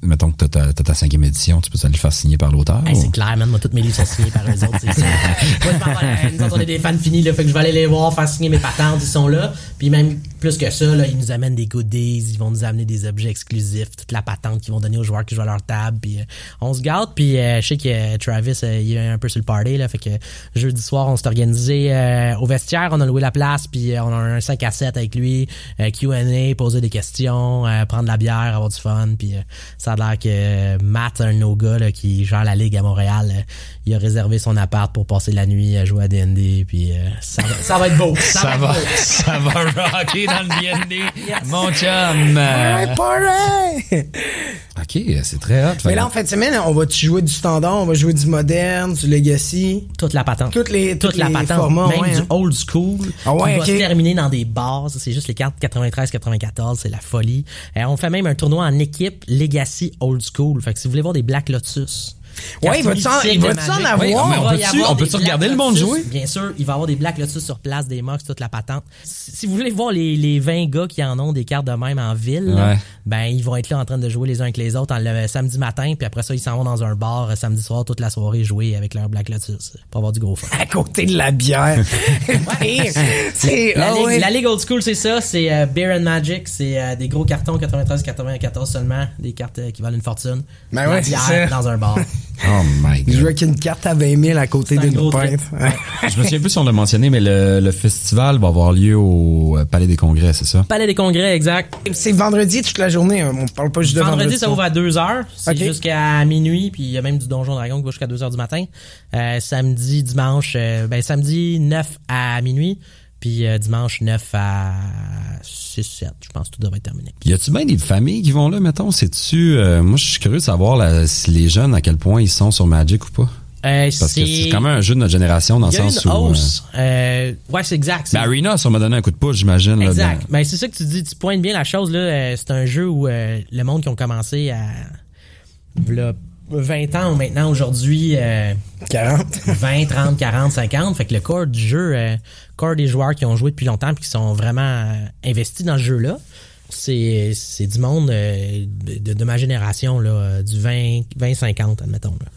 mettons que t'as ta, cinquième édition, tu peux aller le faire signer par l'auteur? Hey, ou- c'est clair, man. Moi, tous mes livres sont signés par eux autres. ça. Moi, je m'en nous autres, on est des fans finis, là. Fait que je vais aller les voir, faire signer mes patentes. Ils sont là. Puis même plus que ça, là, ils nous amènent des goodies. Ils vont nous amener des objets exclusifs. Toute la patente qu'ils vont donner aux joueurs qui jouent à leur table. Puis euh, on se gâte. Puis euh, je sais que euh, Travis, euh, il est un peu sur le party, là. Fait que jeudi soir, on s'est organisé euh, au vestiaire. On a loué la place. Puis euh, on a un 5 à 7 avec lui. Euh, Q&A, poser des questions, euh, prendre de la bière, avoir du fun. Puis euh, ça a l'air que Matt, un de nos gars là, qui gère la ligue à Montréal, il a réservé son appart pour passer la nuit à jouer à D&D. Puis euh, ça, va, ça va être beau. Ça, Ça va, va, être beau. ça va rocker dans le D&D, mon chum. Ouais, pareil! OK, c'est très hot. Mais là, en fin de semaine, on va-tu jouer du standard, on va jouer du moderne, du legacy? Toute la patente. Toutes les- Toute la les patente. formats, même ouais, du hein. old school. Ah ouais, qui va ok. se terminer dans des bars. C'est juste les cartes 93-94. C'est la folie. Euh, on fait même un tournoi en équipe Legacy Old School. Fait que si vous voulez voir des Black Lotus. Ouais, il va-tu en- il va-tu en avoir? Mais on va y peut-tu- avoir on Black regarder le monde jouer? Bien sûr, il va y avoir des Black Lotus sur place, des mocks, toute la patente. Si vous voulez voir les, les 20 gars qui en ont des cartes de même en ville, Ouais. ben ils vont être là en train de jouer les uns avec les autres en le samedi matin, puis après ça, ils s'en vont dans un bar euh, samedi soir toute la soirée jouer avec leur Black Lotus pour avoir du gros fun. À côté de la bière. C'est, La, ligue, ouais. la ligue old school, c'est ça. C'est euh, Beer and Magic. C'est euh, des gros cartons 93-94 seulement. Des cartes euh, qui valent une fortune. Ben ouais, c'est bière dans un bar. Oh my Je god. jouais avec une carte à 20 000 à côté d'une pinte. Je me souviens plus si on l'a mentionné, mais le, le festival va avoir lieu au euh, Palais des Congrès, c'est ça? Palais des congrès, exact. C'est vendredi toute la journée. hein. On parle pas juste de vendredi. Vendredi, ça ouvre à 2 heures. C'est Ok. jusqu'à minuit. Puis il y a même du Donjon Dragon qui va jusqu'à 2 heures du matin. Euh, samedi, dimanche, euh, ben samedi 9 à minuit. Puis euh, dimanche 9 à 6, 7. Je pense que tout devrait être terminé. Y a-tu bien des familles qui vont là, mettons? C'est-tu, euh, moi, je suis curieux de savoir là, si les jeunes, à quel point ils sont sur Magic ou pas. Euh, Parce que c'est quand même un jeu de notre génération dans le une sens où. hausse. Euh, ouais, c'est exact. mais Arena, ça m'a donné un coup de pouce, j'imagine. là, Exact. dans- Ben, c'est ça que tu dis. Tu pointes bien la chose. là. C'est un jeu où le monde qui ont commencé à. 20 ans maintenant, aujourd'hui, euh, 40. 20, 30, 40, 50. Fait que le corps du jeu, euh, corps des joueurs qui ont joué depuis longtemps puis qui sont vraiment euh, investis dans le jeu-là, c'est c'est du monde euh, de, de ma génération, là, euh, du 20, 20 50, admettons. Là.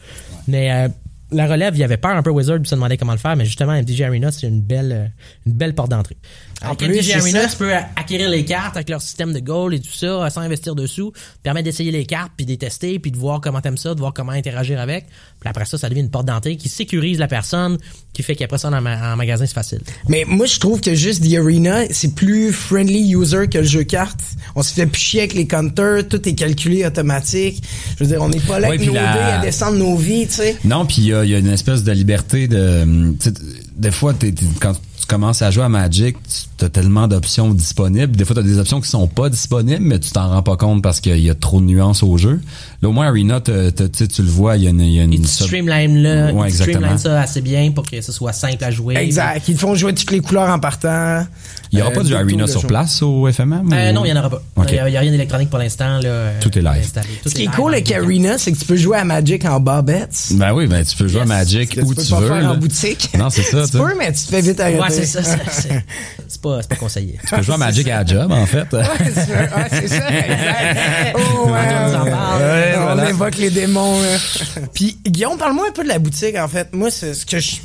Mais euh, la relève, il y avait peur un peu Wizard puis se demandait comment le faire, mais justement, MTG Arena, c'est une belle, euh, une belle porte d'entrée. En Avec plus, MTG Arena, ça. tu peux acquérir les cartes avec leur système de goal et tout ça, euh, sans investir dessous, permet d'essayer les cartes, puis de les tester, puis de voir comment t'aimes ça, de voir comment interagir avec. Puis après ça, ça devient une porte d'entrée qui sécurise la personne, qui fait qu'après ça, en, ma- en magasin, c'est facile. Mais moi, je trouve que juste The Arena, c'est plus friendly user que le jeu carte. On se fait plus chier avec les counters, tout est calculé automatique. Je veux dire, on n'est pas là Ouais, avec puis nos la- dés à descendre nos vies, tu sais. Non, puis il il y a une espèce de liberté de. Des fois, t'es- quand tu commences à jouer à Magic, tu as tellement d'options disponibles. Des fois, tu as des options qui sont pas disponibles, mais tu t'en rends pas compte parce qu'il y a trop de nuances au jeu. Là, au moins, Arena, t'as- t'as- tu tu le vois, il y a une. il y a une Et tu sub- streamline là, Ouais, tu ça assez bien pour que ce soit simple à jouer. Exact. Ils te font jouer toutes les couleurs en partant. Il y aura Euh, pas du deux Arena sur place au FMM? Euh, ou- non, il n'y en aura pas. Il n'y a, il y a rien d'électronique pour l'instant. là, euh, Tout est live. Tout Ce qui est live cool avec. Arena, c'est que tu peux jouer à Magic en barbettes. Ben oui, ben tu peux jouer à Magic où tu tu, peux pas veux. faire en boutique. Non, c'est ça, tu tu peux, mais tu te fais vite arrêter. Ouais, c'est ça. c'est- pas, c'est pas conseillé. Tu peux jouer à Magic à la job, en fait. Ouais, c'est ça, exact. Oh, ouais, On. Ouais, voilà. évoque les démons. là. Puis, Guillaume, parle-moi un peu de la boutique, en fait. Moi, c'est ce que je...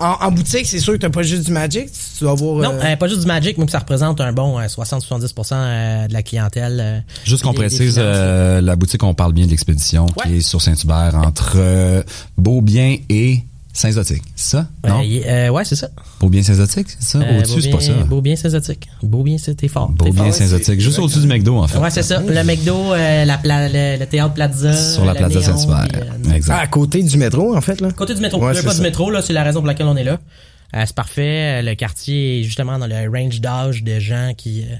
En, en boutique, c'est sûr que t'as pas juste du Magic. Tu dois avoir... Non, euh, euh, pas juste du Magic, mais ça représente un bon euh, 60-70% euh, de la clientèle. euh, Juste qu'on précise, euh, la boutique, on parle bien de l'expédition, qui est sur Saint-Hubert, entre euh, Beaubien et Saint-Zotique. C'est ça? Non? Euh, euh, ouais, c'est ça. Beaubien-Saint-Zotique, c'est ça? Euh, Au-dessus, c'est pas ça? Beaubien- Beaubien Saint-Zotique. Beaubien, t'es fort. Beaubien. Saint-Zotique, juste au-dessus du McDo, en fait. Ouais, c'est ça. Le McDo, euh, la pla- le, le théâtre Plaza. Sur la Plaza Saint-Hubert. euh, Exact. à côté du métro, en fait, là? Côté du métro. Ouais, pas ça. du métro, là, c'est la raison pour laquelle on est là. Euh, c'est parfait. Le quartier est justement dans le range d'âge de gens qui, euh,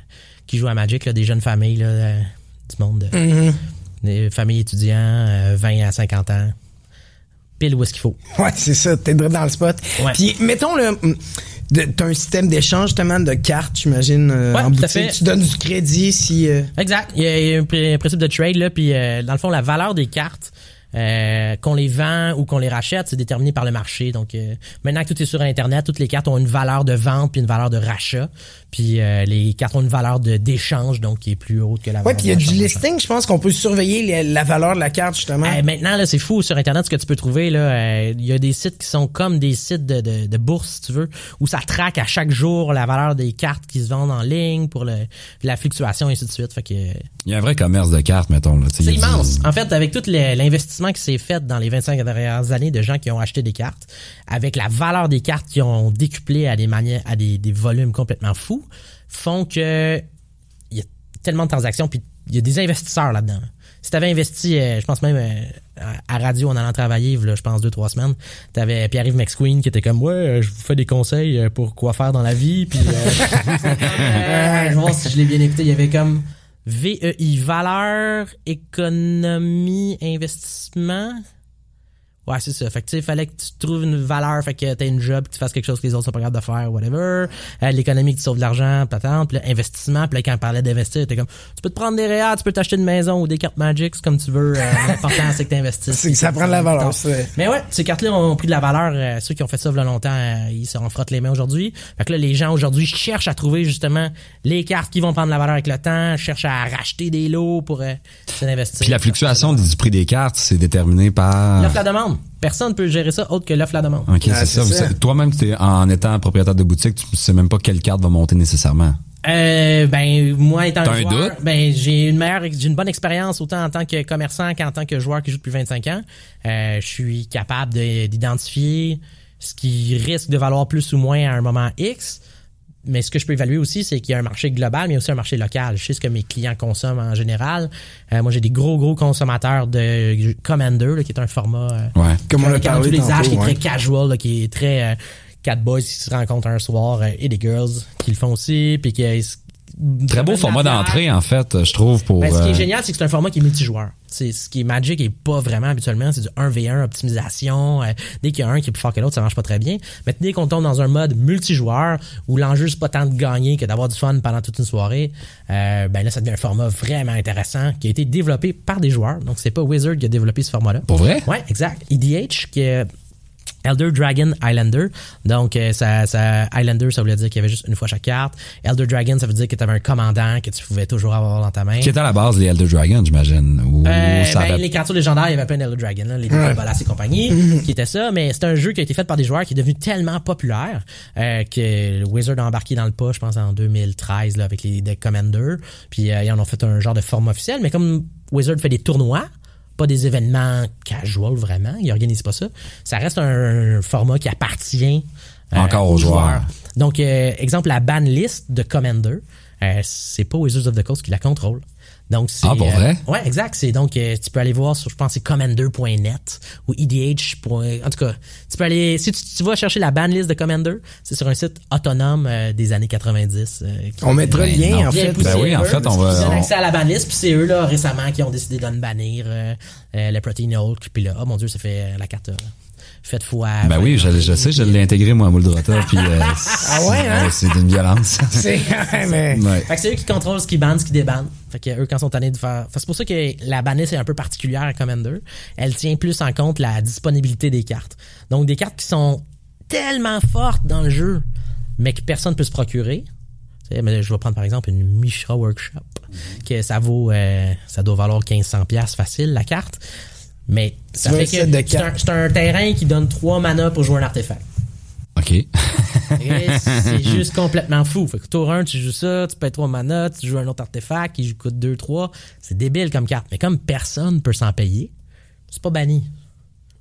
qui jouent à Magic, là, des jeunes familles, là, euh, du monde. Mhm. Des familles étudiants, euh, 20 à 50 ans. Pile où est-ce qu'il faut. Ouais, c'est ça, t'es dans le spot. Ouais. Puis, mettons, le, de- t'as un système d'échange, justement, de cartes, j'imagine, euh, Ouais, en boutique. fait. Tu donnes du crédit si... euh, Exact. Il y a, il y a un pr- un principe de trade, là, puis euh, dans le fond, la valeur des cartes, euh, qu'on les vend ou qu'on les rachète, c'est déterminé par le marché. Donc, euh, maintenant que tout est sur Internet, toutes les cartes ont une valeur de vente puis une valeur de rachat. Puis euh, les cartes ont une valeur de d'échange, donc qui est plus haute que la Ouais, valeur puis il y a du listing, je pense qu'on peut surveiller les- la valeur de la carte, justement. Euh, maintenant, là, c'est fou sur Internet ce que tu peux trouver. Là, Euh, il y a des sites qui sont comme des sites de, de, de bourse, si tu veux, où ça traque à chaque jour la valeur des cartes qui se vendent en ligne pour le, la fluctuation et ainsi de suite. Fait que Il y a un vrai commerce de cartes, mettons. c'est du- immense. En fait, avec tout le- l'investissement qui s'est fait dans les 25 dernières années de gens qui ont acheté des cartes, avec la valeur des cartes qui ont décuplé à des manières, à des, des volumes complètement fous, font que il y a tellement de transactions, puis il y a des investisseurs là-dedans. Si t'avais investi, euh, je pense même euh, à radio en allant travailler, là, je pense deux trois semaines, t'avais Pierre-Yves McSqueen qui était comme ouais, euh, je vous fais des conseils pour quoi faire dans la vie, puis euh, euh, je voir si je l'ai bien écouté, il y avait comme VEI valeur, économie, investissement. Ouais, c'est ça. Fait que tu sais, fallait que tu trouves une valeur, fait que t'aies une job, que tu fasses quelque chose que les autres sont pas capables de faire, whatever. Euh, L'économie qui te sauve de l'argent, patente, puis là, investissement, puis là, quand on parlait d'investir, t'es comme, tu peux te prendre des réals, tu peux t'acheter une maison ou des cartes Magic, c'est comme tu veux. Euh, L'important, c'est que t'investisses. C'est que ça prend de la valeur, Mais ouais, ces cartes-là ont pris de la valeur. euh, ceux qui ont fait ça il y a longtemps, euh, ils s'en frottent les mains aujourd'hui. Fait que là, les gens aujourd'hui cherchent à trouver justement les cartes qui vont prendre de la valeur avec le temps, cherchent à racheter des lots pour euh, s'investir. Puis la fluctuation du prix des cartes, c'est déterminé par... L'offre la demande. Personne ne peut gérer ça autre que l'offre la demande. Ok, Ah, c'est ça. Toi-même, en étant propriétaire de boutique, tu sais même pas quelle carte va monter nécessairement. Euh, ben moi étant T'as un joueur, doute? ben j'ai une meilleure, j'ai une bonne expérience autant en tant que commerçant qu'en tant que joueur qui joue depuis 25 ans. Euh, je suis capable de- d'identifier ce qui risque de valoir plus ou moins à un moment X. Mais ce que je peux évaluer aussi, c'est qu'il y a un marché global, mais aussi un marché local. Je sais ce que mes clients consomment en général. Euh, moi, j'ai des gros, gros consommateurs de Commander, là, qui est un format euh, Ouais. Comme on l'a parlé les âges, qui est très casual, là, qui est très euh, quatre boys qui se rencontrent un soir euh, et des girls qui le font aussi, puis qui euh, Très beau format d'entrée, en fait, je trouve, pour... Ben, ce qui est euh, génial, c'est que c'est un format qui est multijoueur. C'est ce qui est Magic et pas vraiment habituellement, c'est du 1v1 optimisation. euh, dès qu'il y a un qui est plus fort que l'autre, ça marche pas très bien. Mais dès qu'on tombe dans un mode multijoueur où l'enjeu c'est pas tant de gagner que d'avoir du fun pendant toute une soirée, euh, ben là ça devient un format vraiment intéressant qui a été développé par des joueurs. Donc c'est pas Wizard qui a développé ce format-là. Pour vrai? Ouais, exact. EDH qui est Elder Dragon Islander. Donc, euh, ça, ça, Islander, ça voulait dire qu'il y avait juste une fois chaque carte. Elder Dragon, ça veut dire que tu avais un commandant que tu pouvais toujours avoir dans ta main. Qui est à la base les Elder Dragons, j'imagine. Ou Euh, ben, avait- les cartes légendaires, il y avait plein d'Elder Dragon, là, les Ouais. Bolas et compagnie, qui était ça. Mais c'est un jeu qui a été fait par des joueurs qui est devenu tellement populaire euh, que Wizard a embarqué dans le pas, je pense, en 2013 là, avec les deck Commander. Puis euh, ils en ont fait un genre de format officiel. Mais comme Wizard fait des tournois, pas des événements casual vraiment, ils organisent pas ça. Ça reste un, format qui appartient euh, Encore aux joueurs. Donc, euh, exemple, la ban list de Commander, euh, c'est pas Wizards of the Coast qui la contrôle. Donc, c'est, Ah, pour euh, vrai? Ouais, exact. C'est donc, euh, tu peux aller voir sur, je pense, c'est commander.net ou EDH. En tout cas, tu peux aller, si tu, tu vas chercher la ban list de Commander, c'est sur un site autonome euh, des années 90. euh, qui- On mettra le lien, non. en fait. Ben oui, en eux, fait, on va- qu'ils donnent on- accès à la ban list, puis c'est eux, là, récemment, qui ont décidé de nous bannir euh, euh, le Protein Hulk, puis là, oh mon dieu, ça fait euh, la carte euh, faite fois. Ben oui, je, je sais, je l'ai intégré, moi, à Mouldrota, puis... euh, Ah ouais, hein? C'est d'une violence. C'est, mais, Ouais. Fait que c'est eux qui contrôlent ce qui banne, ce qui débanne. Fait que eux, quand ils sont tannés de faire. Fait c'est pour ça que la banlist est un peu particulière à Commander. Elle tient plus en compte la disponibilité des cartes. Donc des cartes qui sont tellement fortes dans le jeu, mais que personne peut se procurer. Mais je vais prendre par exemple une Mishra Workshop, que ça vaut, euh, ça doit valoir 1500 pièces facile la carte. Mais ça fait que c'est un, cartes. c'est un terrain qui donne 3 mana pour jouer un artefact. OK. Et c'est juste complètement fou. Fait que tour 1, tu joues ça, tu payes 3 mana, tu joues un autre artefact qui coûte 2, 3. C'est débile comme carte. Mais comme personne peut s'en payer, c'est pas banni.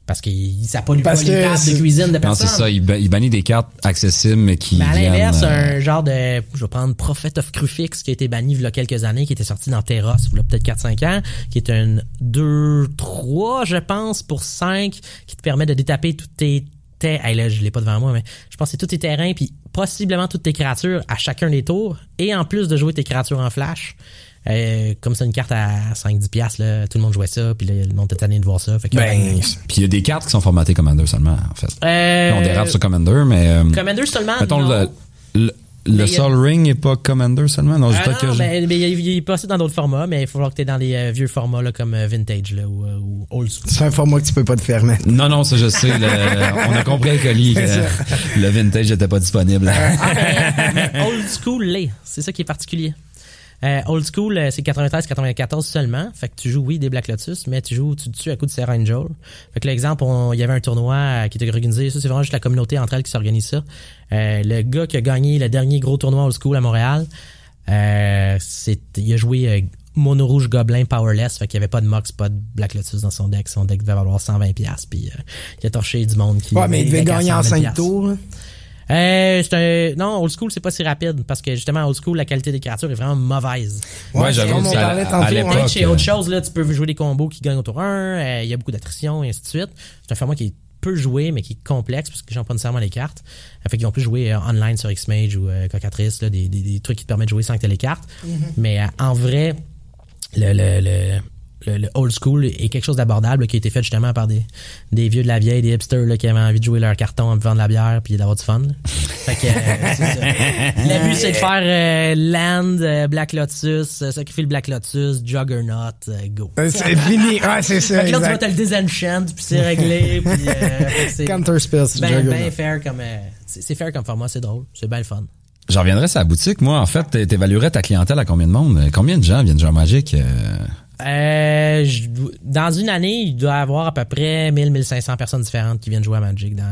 Parce que ça pollue pas Parce les tables de cuisine de Non, personne. c'est ça. Il, ba- il bannit des cartes accessibles, mais qui Mais à l'inverse, euh, un genre de, je vais prendre Prophet of Crufix qui a été banni il y a quelques années, qui était sorti dans Terros, il y a peut-être 4-5 ans, qui est un 2-3, je pense, pour 5, qui te permet de détaper tous tes tes, hey, là, je l'ai pas devant moi, mais je pense que c'est tous tes terrains, puis possiblement toutes tes créatures à chacun des tours, et en plus de jouer tes créatures en flash. Euh, comme c'est une carte à 5-10 piastres, là, tout le monde jouait ça, puis là, le monde était tanné de voir ça. Fait que, Ben, Puis il y a des cartes qui sont formatées Commander seulement, en fait. euh, on dérape sur Commander, mais... euh, Commander seulement, mettons, non. le, le, le Mais il y a- Sol Ring est pas Commander seulement? Non, je Ah que ben, mais il, il est passé dans d'autres formats, mais il faut que tu dans les euh, vieux formats là, comme euh, Vintage là, ou, euh, ou Old School. c'est un format que tu peux pas te faire mettre. Non, non, ça je sais. le- on a compris le colis que le vintage n'était pas disponible. Ah, mais, mais Old School l'est. C'est ça qui est particulier. Euh, old School, euh, c'est 93-94 seulement. Fait que tu joues, oui, des Black Lotus, mais tu joues, tu te tues à coup de Angel. Fait que l'exemple, on- il y avait un tournoi euh, qui était organisé. Ça, c'est vraiment juste la communauté entre elles qui s'organise ça. Euh, le gars qui a gagné le dernier gros tournoi Old School à Montréal, euh, c'est, il a joué euh, Mono Rouge Gobelin Powerless. Fait qu'il y avait pas de Mox, pas de Black Lotus dans son deck. Son deck devait valoir 120$. piastres, Puis euh, il a torché du monde qui. Ouais, mais il devait gagner en 120$. 5 tours. Euh, c'est un... Non, old school, c'est pas si rapide parce que justement, old school, la qualité des créatures est vraiment mauvaise. Ouais, Ouais, j'avoue, comme on parlait tantôt, hein. Chez euh, autre chose, là, tu peux jouer des combos qui gagnent au tour 1, euh, il y a beaucoup d'attrition et ainsi de suite. C'est un format qui est peu joué, mais qui est complexe parce que n'ont pas nécessairement les cartes. Euh, Fait qu'ils vont plus jouer euh, online sur X-Mage ou euh, Cocatrice, là, des, des, des trucs qui te permettent de jouer sans que tu les cartes. Mais euh, en vrai, le, le, le, le, le old school est quelque chose d'abordable qui a été fait justement par des, des vieux de la vieille, des hipsters là, qui avaient envie de jouer leur carton de la bière puis d'avoir du fun. Fait que euh, c'est ça. Le but c'est de faire euh, Land, euh, Black Lotus, euh, sacrifier le Black Lotus, Juggernaut, go. C'est fini. Ouais, c'est ça. Fait que là, tu vas te le désenchant, puis c'est réglé, puis Counter c'est ben, ben fair comme c'est c'est fair comme format, c'est drôle, c'est bien le fun. J'en reviendrai sur la boutique. Moi, en fait, t'évaluerais ta clientèle à combien de monde? Combien de gens viennent jouer à Magic? euh? Euh, je- dans une année, il doit y avoir à peu près 1000-1500 personnes différentes qui viennent jouer à Magic dans,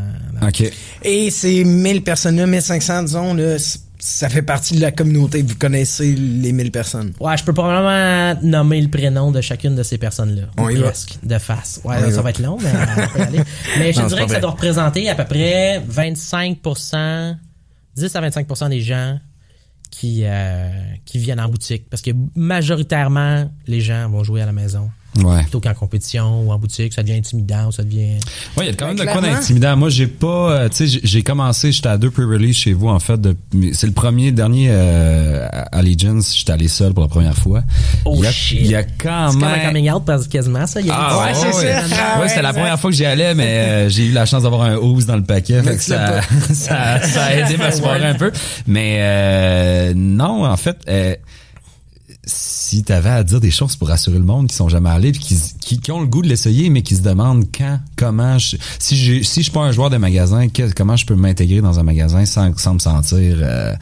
dans- OK. Et ces 1000 personnes-là, 1500, disons, là, ça fait partie de la communauté. Vous connaissez les 1000 personnes. Ouais, je peux probablement nommer le prénom de chacune de ces personnes-là. On y va. presque, de face. Ouais, ça va. va être long, mais on peut y aller. Mais je Non, dirais que ça doit représenter à peu près 25%, 10 à 25% des gens qui, euh, qui viennent en boutique. Parce que majoritairement, les gens vont jouer à la maison. Ouais. Plutôt qu'en compétition ou en boutique, ça devient intimidant ou ça devient... Ouais, il y a quand même de Ben, quoi d'intimidant. Moi, j'ai pas, euh, tu sais, j'ai- j'ai commencé, j'étais à deux pre-release chez vous, en fait. C'est le premier, dernier euh, Allegiance, j'étais allé seul pour la première fois. Oh, il y a, shit. Il y a quand C'est comme un même... coming out parce que quasiment ça. Il y a Ah, Ouais, c'est ça. ouais. Ah, Ouais, c'était ouais, la première fois que j'y allais, mais euh, j'ai eu la chance d'avoir un hoops dans le paquet. Fait que ça, ça, ça a aidé ma soirée un peu. Mais euh, non, en fait, si t'avais à dire des choses pour rassurer le monde qui sont jamais allés puis qui, qui, qui ont le goût de l'essayer mais qui se demandent quand comment je, si j'ai si je suis pas un joueur de magasin que- comment je peux m'intégrer dans un magasin sans, sans me sentir euh,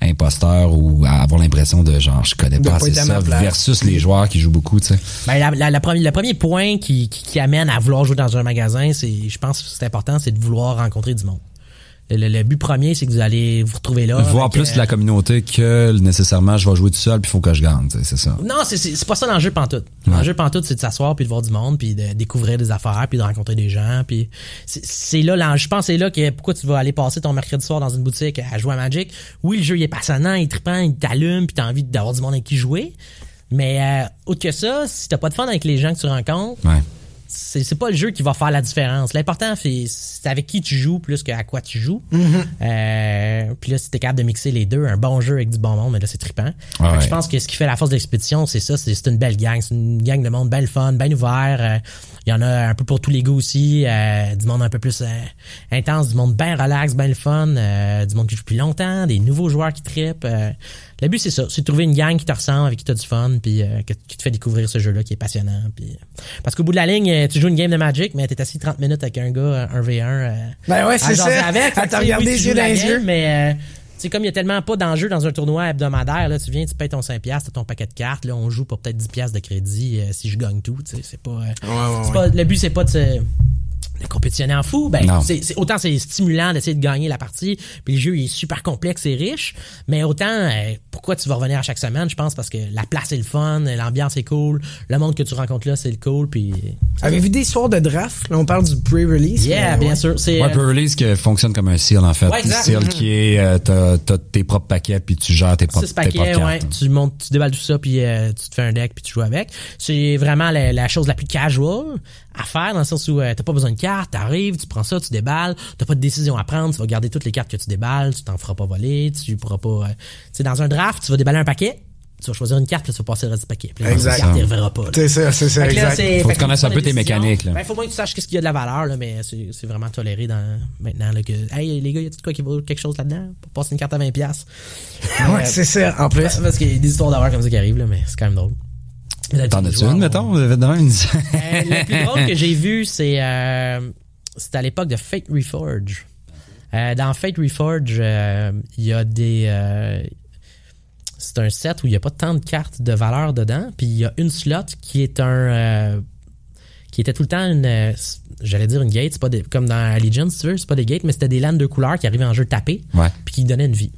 imposteur ou avoir l'impression de genre je connais pas assez ça versus les joueurs qui jouent beaucoup tu sais Ben, la, la- la première- le premier point qui, qui, qui amène à vouloir jouer dans un magasin, c'est, je pense que c'est important, c'est de vouloir rencontrer du monde. Le, but premier, c'est que vous allez vous retrouver là. voir plus euh, la communauté que nécessairement je vais jouer tout seul puis il faut que je gagne c'est ça Non, c'est, pas ça l'enjeu pantoute. L'enjeu pantoute, c'est de s'asseoir puis de voir du monde puis de découvrir des affaires puis de rencontrer des gens puis c'est, là l'enjeu. Je pense que c'est là que pourquoi tu vas aller passer ton mercredi soir dans une boutique à jouer à Magic. Oui, le jeu il est passionnant, il est trippant, il t'allume puis t'as envie d'avoir du monde avec qui jouer. Mais euh, autre que ça, si t'as pas de fun avec les gens que tu rencontres, ouais c'est c'est pas le jeu qui va faire la différence. L'important, c'est c'est avec qui tu joues plus qu'à quoi tu joues. Euh, puis là, si t'es capable de mixer les deux, un bon jeu avec du bon monde, mais là, c'est trippant. Ouais. Je pense que ce qui fait la force de l'expédition, c'est ça, c'est c'est une belle gang. C'est une gang de monde bien le fun, bien ouvert. Euh, Il y en a un peu pour tous les goûts aussi. euh, du monde un peu plus euh, intense, du monde bien relax, bien le fun. euh, du monde qui joue depuis longtemps, des nouveaux joueurs qui trippent. euh. le but, c'est ça. C'est de trouver une gang qui te ressemble, avec qui tu as du fun, puis euh, que- qui te fait découvrir ce jeu-là qui est passionnant. Puis, euh, parce qu'au bout de la ligne, tu joues une game de Magic, mais t'es assis 30 minutes avec un gars, un V1. euh, Ben ouais, c'est ça. Avec, À te regarder les yeux dans les yeux. Mais tu sais, comme il y a tellement pas d'enjeux dans un tournoi hebdomadaire, là, tu viens, tu payes ton 5$, t'as ton paquet de cartes, là, on joue pour peut-être 10$ de crédit euh, si je gagne tout. tu sais, C'est pas, euh, ouais, c'est ouais. pas. Le but, c'est pas de se de compétitionner en fou, ben c'est c'est- autant c'est stimulant d'essayer de gagner la partie, puis le jeu il est super complexe et riche, mais autant euh, pourquoi tu vas revenir à chaque semaine, je pense parce que la place est le fun, l'ambiance est cool, le monde que tu rencontres là c'est le cool, puis Avez-vous des soirs de draft? Là, on parle du pre-release. yeah, mais bien ouais. sûr, c'est Ouais, euh, pre-release qui fonctionne comme un seal en fait. Ouais, exact. seal qui est euh, t'as, t'as tes propres paquets puis tu gères tes propres, paquets, cartes. tu montes, tu déballes tout ça puis euh, tu te fais un deck puis tu joues avec. C'est vraiment la, la chose la plus casual à faire dans le sens où euh, t'as pas besoin de cartes, cartes, t'arrives, tu prends ça, tu déballes, t'as pas de décision à prendre, tu vas garder toutes les cartes que tu déballes, tu t'en feras pas voler, tu pourras pas... euh, tu sais, dans un draft, tu vas déballer un paquet, tu vas choisir une carte, puis tu vas passer le reste du paquet. Puis Exact. la carte, il reverra pas. là. C'est ça, c'est ça, là, exact. Faut que tu connaisses un peu tes mécaniques, là. Ben, faut moins que tu saches qu'est-ce qu'il y a de la valeur, là, mais c'est c'est vraiment toléré dans, maintenant, là, que, hey, les gars, y de quoi qui vaut quelque chose là-dedans? Pour passer une carte à 20$. piastres? Ouais, c'est ça, en plus. Parce qu'il y a des histoires d'horreur comme ça qui arrivent, là, mais c'est quand même drôle. T'en as-tu en- une, mettons? Une... Euh, le plus drôle que j'ai vu, c'est euh, c'était à l'époque de Fate Reforge. Euh, dans Fate Reforge, euh, il y a des c'est un set où il y a pas tant de cartes de valeur dedans, puis il y a une slot qui est un qui était tout le temps une j'allais dire une gate, c'est pas des, comme dans Allegiance, si tu veux, c'est pas des gates, mais c'était des landes de couleurs qui arrivaient en jeu tapé, Ouais. puis qui donnaient une vie.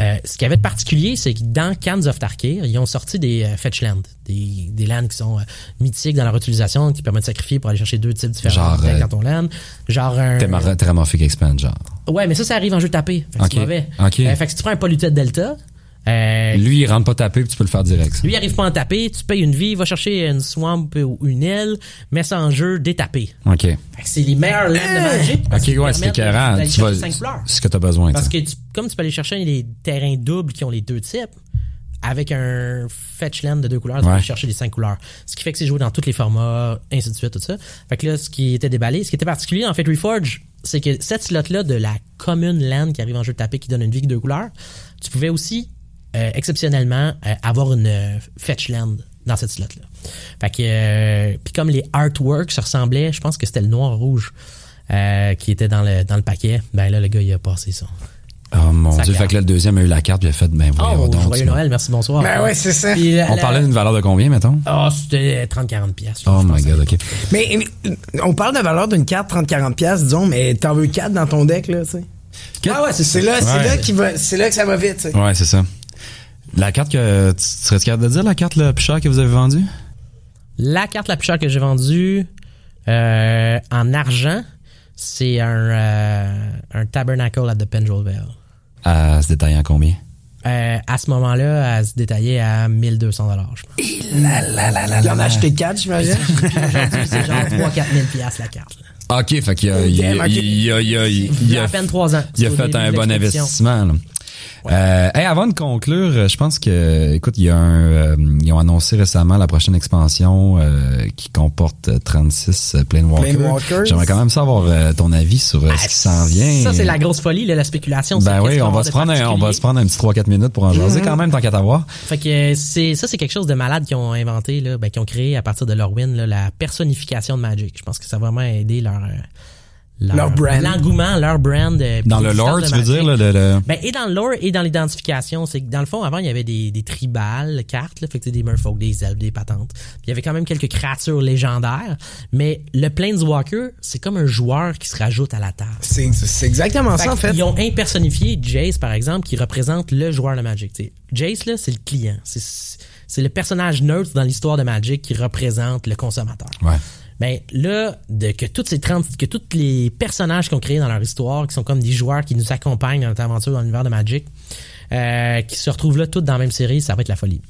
Euh, ce qu'il y avait de particulier, c'est que dans Cans of Tarkir, ils ont sorti des euh, fetch lands, des, des lands qui sont euh, mythiques dans leur utilisation, qui permettent de sacrifier pour aller chercher deux types différents Genre, euh, dans ton land. Genre un... Terramorphic Expand, genre. Ouais, mais ça, ça arrive en jeu tapé. Fait que Ok. c'est mauvais. Ok. Euh, fait que si tu prends un Polluted Delta, euh, Lui, il rentre pas taper, puis tu peux le faire direct. ça. lui, il arrive pas à en taper, tu payes une vie, va chercher une swamp ou une aile, mets ça en jeu, détapé. OK. C'est les meilleurs lands de Magic. OK, ouais, c'est écœurant. Tu vas... ce que t'as besoin, Parce ça. que tu- comme tu peux aller chercher les terrains doubles qui ont les deux types, avec un fetch land de deux couleurs, tu peux Ouais. aller chercher les cinq couleurs. Ce qui fait que c'est joué dans tous les formats, ainsi de suite, tout ça. Fait que là, ce qui était déballé, ce qui était particulier en fait Reforge, c'est que cette slot-là de la commune land qui arrive en jeu de tapé qui donne une vie de deux couleurs, tu pouvais aussi, euh, exceptionnellement, euh, avoir une euh, fetch land dans cette slot-là. Fait que, euh, puis comme les artworks se ressemblaient, je pense que c'était le noir-rouge euh, qui était dans le, dans le paquet, ben là, le gars, il a passé ça. Oh mon Ça dieu. Fait que là, le deuxième a eu la carte, puis il a fait, ben voyons Oh, donc. joyeux Noël, merci, bonsoir. Ben ouais, c'est ça. Puis la- On la- parlait d'une valeur de combien, mettons? Ah, c'était 30-40 pièces. Oh my god, OK. Mais, mais, on parle de valeur d'une carte 30-40 pièces, disons, mais t'en veux 4 dans ton deck, là, tu sais? Ah ouais, c'est C'est là, c'est Ouais. là qui va, c'est là que ça va vite, tu sais. Ouais, c'est ça. La carte que... Tu serais-tu capable de dire la carte la plus chère que vous avez vendue? La carte la plus chère que j'ai vendue euh, en argent, c'est un, euh, un Tabernacle at the Pendrel Vale. À se détailler en combien? Euh, à ce moment-là, elle se détaillait à 1200 dollars, je pense. La, la, la, la, Il en a acheté 4, j'imagine. Aujourd'hui, c'est genre 3-4 000 piastres la carte. là. OK, fait qu'il a, il, Damn, ok. il, il a, il a, il, Il y a, a à peine 3 ans. il a fait un bon investissement. là. Euh, hey, avant de conclure, euh, je pense que, écoute, il y a un, euh, ils ont annoncé récemment la prochaine expansion euh, qui comporte euh, 36 euh, Planewalkers. Planewalkers. J'aimerais quand même savoir euh, ton avis sur euh, ce qui s'en vient. Ça, c'est la grosse folie, là, la spéculation. Ben oui, on va se prendre un, on va se prendre un petit 3-4 minutes pour en jaser quand même, tant qu'à t'avoir. Fait que c'est ça c'est quelque chose de malade qu'ils ont inventé là, ben, qu'ils ont créé à partir de leur win là, la personnification de Magic. Je pense que ça a vraiment aidé leur Leur brand. l'engouement, leur brand euh, Dans le lore, tu veux dire, là, le, le- Ben, et dans le lore et dans l'identification, c'est que dans le fond, avant, il y avait des, des tribales cartes, là, fait que des merfolk, des elfes, des patentes. Puis il y avait quand même quelques créatures légendaires, mais le Planeswalker, c'est comme un joueur qui se rajoute à la table. C'est, c'est exactement ça, en fait. Ils ont impersonnifié Jace, par exemple, qui représente le joueur de Magic. T'sais. Jace, là, c'est le client. C'est, c'est le personnage neutre dans l'histoire de Magic qui représente le consommateur. Ouais. Ben là, de, que toutes ces 30, que tous les personnages qu'ils ont créés dans leur histoire, qui sont comme des joueurs qui nous accompagnent dans notre aventure dans l'univers de Magic, euh, qui se retrouvent là toutes dans la même série, ça va être la folie.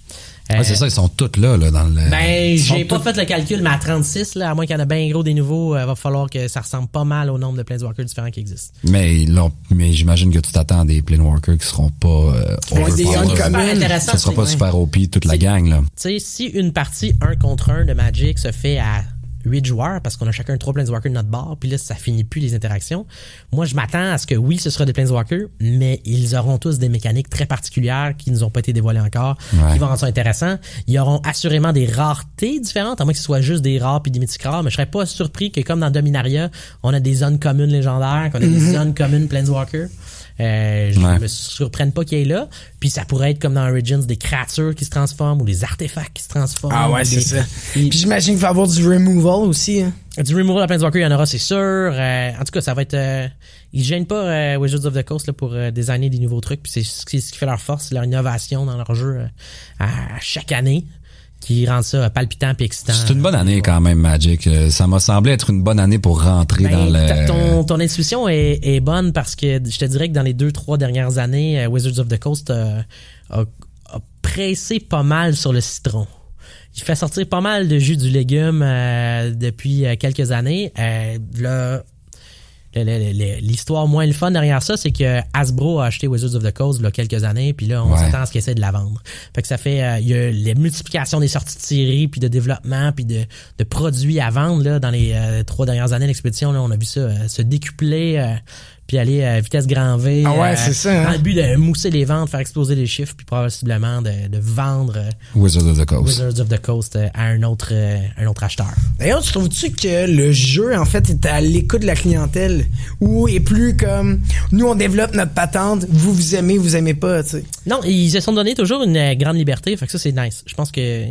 Euh, Ouais, c'est ça, ils sont tous là, là, dans le. ben, j'ai pas fait le calcul, mais à 36, là, à moins qu'il y en ait bien gros des nouveaux, euh, va falloir que ça ressemble pas mal au nombre de Planeswalkers différents qui existent. Mais, là, mais j'imagine que tu t'attends à des Planewalkers qui seront pas euh, Ouais, des super intéressant. Ça sera pas super OP toute la gang, là. Tu sais, si une partie 1 contre 1 de Magic se fait à 8 joueurs, parce qu'on a chacun 3 Planeswalkers de notre bord, puis là, ça finit plus les interactions, moi, je m'attends à ce que oui, ce sera des Planeswalkers, mais ils auront tous des mécaniques très particulières qui nous ont pas été dévoilées encore, Ouais. qui vont rendre ça intéressant. Ils auront assurément des raretés différentes, à moins que ce soit juste des rares puis des mythiques rares, mais je serais pas surpris que comme dans Dominaria, on a des zones communes légendaires, qu'on a des zones communes Planeswalkers. Euh, je Ouais. me surprenne pas qu'il y ait là. Puis ça pourrait être comme dans Origins des créatures qui se transforment ou des artefacts qui se transforment. Ah ouais, ou c'est ça. Puis- Puis j'imagine qu'il va y avoir du removal aussi. Hein. du removal à Planeswalker, il y en aura, c'est sûr. Euh, en tout cas, ça va être... Euh, ils gênent pas euh, Wizards of the Coast là, pour euh, designer des nouveaux trucs. Puis c'est ce qui ce qui fait leur force, c'est leur innovation dans leur jeu euh, à chaque année qui rend ça palpitant puis excitant. C'est une bonne année quand même, Magic. Euh, Ça m'a semblé être une bonne année pour rentrer Ben, dans le. ton, ton intuition est, est bonne parce que je te dirais que dans les deux, trois dernières années, euh, Wizards of the Coast euh, a, a pressé pas mal sur le citron. il fait sortir pas mal de jus du légume euh, depuis quelques années. Euh, là, l'histoire moins le fun derrière ça, c'est que Hasbro a acheté Wizards of the Coast il y a quelques années, puis là, on Ouais. s'attend à ce qu'ils essaient de la vendre. Fait que ça fait, euh, il y a les multiplications des sorties de séries, puis de développement, puis de, de produits à vendre là dans les euh, trois dernières années d'expédition. Là, on a vu ça euh, se décupler, puis aller à vitesse grand V. Ah ouais, euh, c'est ça, hein. Dans le but de mousser les ventes, faire exploser les chiffres, puis possiblement de, de vendre euh, Wizards of the Coast. Wizards of the Coast euh, à un autre, un autre acheteur. D'ailleurs, tu trouves-tu que le jeu, en fait, est à l'écoute de la clientèle ou est plus comme nous, on développe notre patente, vous vous aimez, vous aimez pas, tu sais? Non, ils se sont donné toujours une grande liberté, fait que ça c'est nice. Je pense que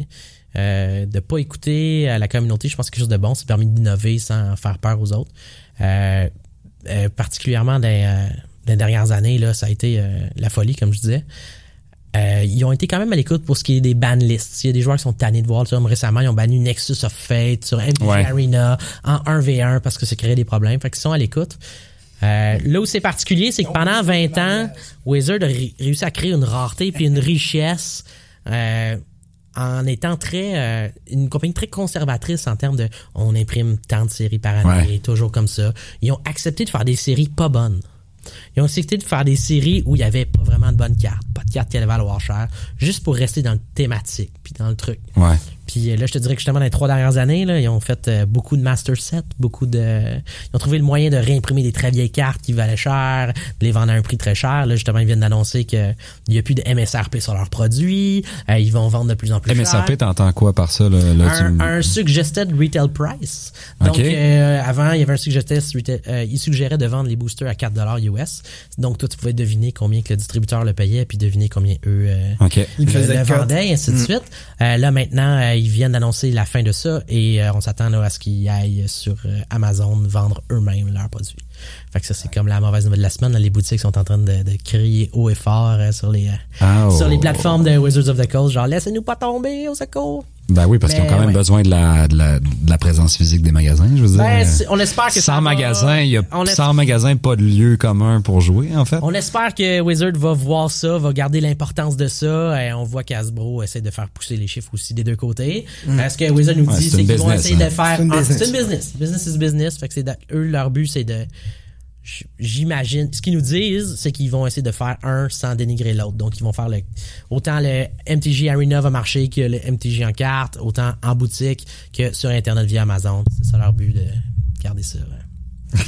euh, de pas écouter à la communauté, je pense que c'est quelque chose de bon, ça permet d'innover sans faire peur aux autres. Euh, euh, particulièrement dans, euh, dans les dernières années, là, ça a été euh, la folie, comme je disais. Euh, ils ont été quand même à l'écoute pour ce qui est des ban lists. Il y a des joueurs qui sont tannés de voir. Tu vois, récemment, ils ont banni Nexus of Fate sur MTG Ouais. Arena en 1v1 parce que ça crée des problèmes. Fait qu'ils sont à l'écoute. Euh, là où c'est particulier, c'est que pendant 20 ans, Wizard a ré- réussi à créer une rareté puis une richesse euh, en étant très euh, une compagnie très conservatrice en termes de on imprime tant de séries par année, Ouais. toujours comme ça. Ils ont accepté de faire des séries pas bonnes. Ils ont accepté de faire des séries où il y avait pas vraiment de bonnes cartes, pas de cartes qui allaient valoir cher, juste pour rester dans le thématique puis dans le truc. Ouais. Puis euh, là, je te dirais que justement, dans les trois dernières années, là, ils ont fait euh, beaucoup de master sets, beaucoup de... Ils ont trouvé le moyen de réimprimer des très vieilles cartes qui valaient cher, de les vendre à un prix très cher. Là, justement, ils viennent d'annoncer qu'il n'y a plus de MSRP sur leurs produits. Euh, ils vont vendre de plus en plus MSRP, cher. t'entends quoi par ça? Là, Là, tu Un, me- un suggested retail price. Donc, euh, avant, il y avait un suggested retail, euh, il suggérait de vendre les boosters à 4 US. Donc, toi, tu pouvais deviner combien que le distributeur le payait, puis deviner combien eux euh, OK. Il le, vendaient, et ainsi de suite. Euh, là, maintenant, euh, ils viennent d'annoncer la fin de ça et euh, on s'attend à ce qu'ils aillent sur Amazon vendre eux-mêmes leurs produits. Fait que ça, c'est comme la mauvaise nouvelle de la semaine. là. Les boutiques sont en train de, de crier haut et fort euh, sur les euh, Ah, oh. sur les plateformes de Wizards of the Coast, genre laissez-nous pas tomber au secours. Ben oui, parce qu'ils ont quand même ouais. besoin de la, de, la, de la présence physique des magasins, je veux dire. Ben, on espère que ça sans va- magasin, il y a sans magasin, pas de lieu commun pour jouer, en fait. On espère que Wizard va voir ça, va garder l'importance de ça. Et on voit qu'Asbro essaie de faire pousser les chiffres aussi des deux côtés. Ce que Wizard nous Ouais, dit, c'est qu'ils vont essayer hein. de faire. C'est une Ah, business. C'est une business. Business is business. Fait que c'est de- eux leur but, c'est de. J'imagine. Ce qu'ils nous disent, c'est qu'ils vont essayer de faire un sans dénigrer l'autre. Donc ils vont faire le autant le MTG Arena va marcher que le MTG en carte, autant en boutique que sur internet via Amazon. C'est ça leur but de garder ça.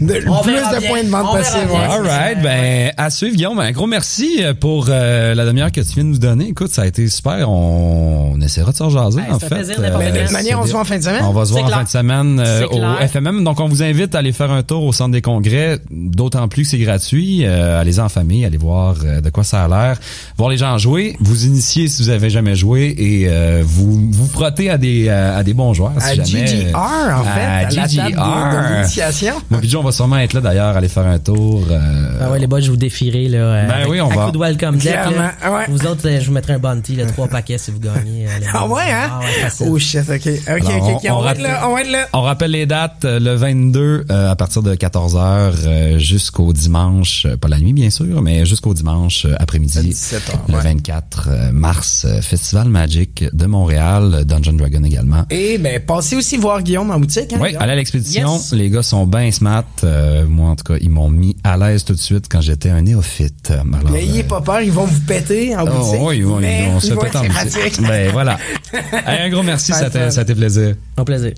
De, On plus verra de bien. points de vente possible. bien. ouais. All right, ben à suivre Guillaume, un gros merci euh, pour euh, la demi-heure que tu viens de nous donner. Écoute, ça a été super. On, on essaiera de se rejaser Hey, en ça fait n'importe Mais de Euh, toute manière, on se voit en fin de semaine. On va se voir en fin de semaine euh, au clair. FMM. Donc, on vous invite à aller faire un tour au centre des congrès, d'autant plus que c'est gratuit. Euh, allez en famille, allez voir euh, de quoi ça a l'air, voir les gens jouer, vous initier si vous avez jamais joué et euh, vous vous frotter à des euh, à des bons joueurs. À si jamais, GGR, en fait, à à, la table de- de, GGR. L'initiation. Moi, puis on va sûrement être là d'ailleurs, aller faire un tour. euh, Ah ouais, les boys, je vous défierai, là. euh, Ben avec- oui, on à va. coup de welcome deck, là. Clairement, ouais. Vous autres, euh, je vous mettrai un bounty, là, trois paquets si vous gagnez. euh, Ah boys. ouais, hein? Ah ouais. Oh shit, ok. Ok, Alors, ok, ok. on- On, on va être rappelle- là, on va être là. On rappelle les dates, le 22 euh, à partir de 14h euh, jusqu'au dimanche, pas la nuit bien sûr, mais jusqu'au dimanche euh, après-midi. À 17 heures, Le ouais. 24 euh, mars, euh, Festival Magic de Montréal, Dungeon Dragon également. Et ben, passez aussi voir Guillaume en boutique. Hein, Oui, à l'expédition. Yes. Les gars sont bien smart. Euh, moi, en tout cas, ils m'ont mis à l'aise tout de suite quand j'étais un néophyte. Alors, N'ayez euh, pas peur, ils vont vous péter en Oh, boutique. oui, ils vont, mais ils vont se péter en boutique. Ben voilà. Hey, un gros merci, ça ça t'a plaisir. Un plaisir.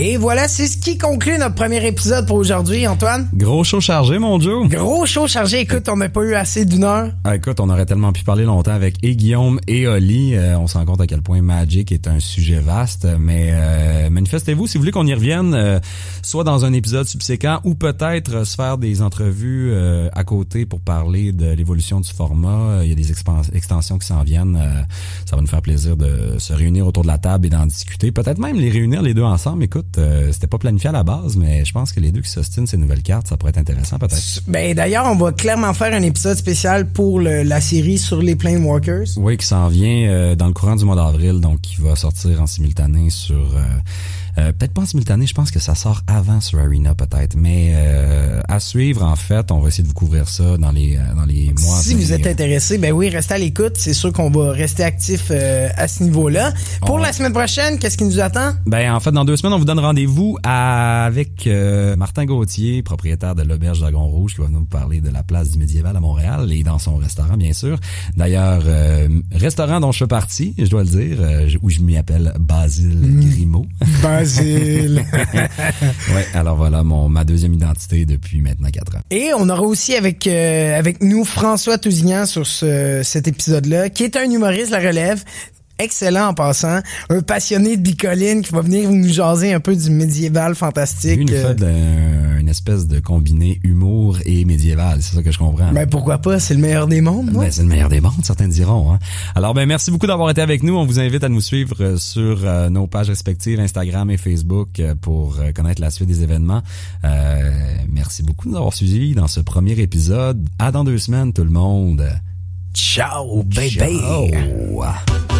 Et voilà, c'est ce qui conclut notre premier épisode pour aujourd'hui, Antoine. Gros show chargé, mon Joe. Gros show chargé. Écoute, on n'a pas eu assez d'une heure. Ah, écoute, on aurait tellement pu parler longtemps avec et Guillaume et Oli. Euh, on se rend compte à quel point Magic est un sujet vaste. Mais euh, manifestez-vous si vous voulez qu'on y revienne, euh, soit dans un épisode subséquent ou peut-être se faire des entrevues à côté pour parler de l'évolution du format. Il y a des extensions qui s'en viennent. Ça va nous faire plaisir de se réunir autour de la table et d'en discuter. Peut-être même les réunir les deux ensemble. Écoute, euh, c'était pas planifié à la base, mais je pense que les deux qui s'ostinent ces nouvelles cartes, ça pourrait être intéressant peut-être. Ben d'ailleurs, on va clairement faire un épisode spécial pour le- la série sur les Planewalkers. Oui, qui s'en vient euh, dans le courant du mois d'avril, donc qui va sortir en simultané sur euh, peut-être pas en simultané, je pense que ça sort avant sur Arena peut-être, mais euh, à suivre en fait, on va essayer de vous couvrir ça dans les euh, dans les mois. Si vous êtes intéressé, ben oui, restez à l'écoute. C'est sûr qu'on va rester actif euh, à ce niveau-là. Pour On- la semaine prochaine, qu'est-ce qui nous attend? Ben en fait, dans deux semaines, on vous donne rendez-vous à- avec euh, Martin Gauthier, propriétaire de l'auberge Dragon Rouge, qui va nous parler de la place du médiéval à Montréal et dans son restaurant, bien sûr. D'ailleurs, euh, restaurant dont je fais partie, je dois le dire, euh, où je m'y appelle Basile Grimaud. Basile. ouais, alors voilà mon ma deuxième identité depuis maintenant quatre ans. Et on aura aussi avec euh, avec nous François Tousignan sur ce, cet épisode-là, qui est un humoriste, la relève. Excellent en passant, un passionné de bicoline qui va venir nous jaser un peu du médiéval fantastique. Nous Euh, fait de- une espèce de combiné humour et médiéval, c'est ça que je comprends. ben pourquoi pas, c'est le meilleur des mondes? Ben, c'est le meilleur des mondes, certains diront. Hein. Alors, ben merci beaucoup d'avoir été avec nous. On vous invite à nous suivre euh, sur euh, nos pages respectives, Instagram et Facebook, euh, pour euh, connaître la suite des événements. Euh, merci beaucoup de nous avoir suivis dans ce premier épisode. À dans deux semaines, tout le monde. Ciao, baby! Ciao.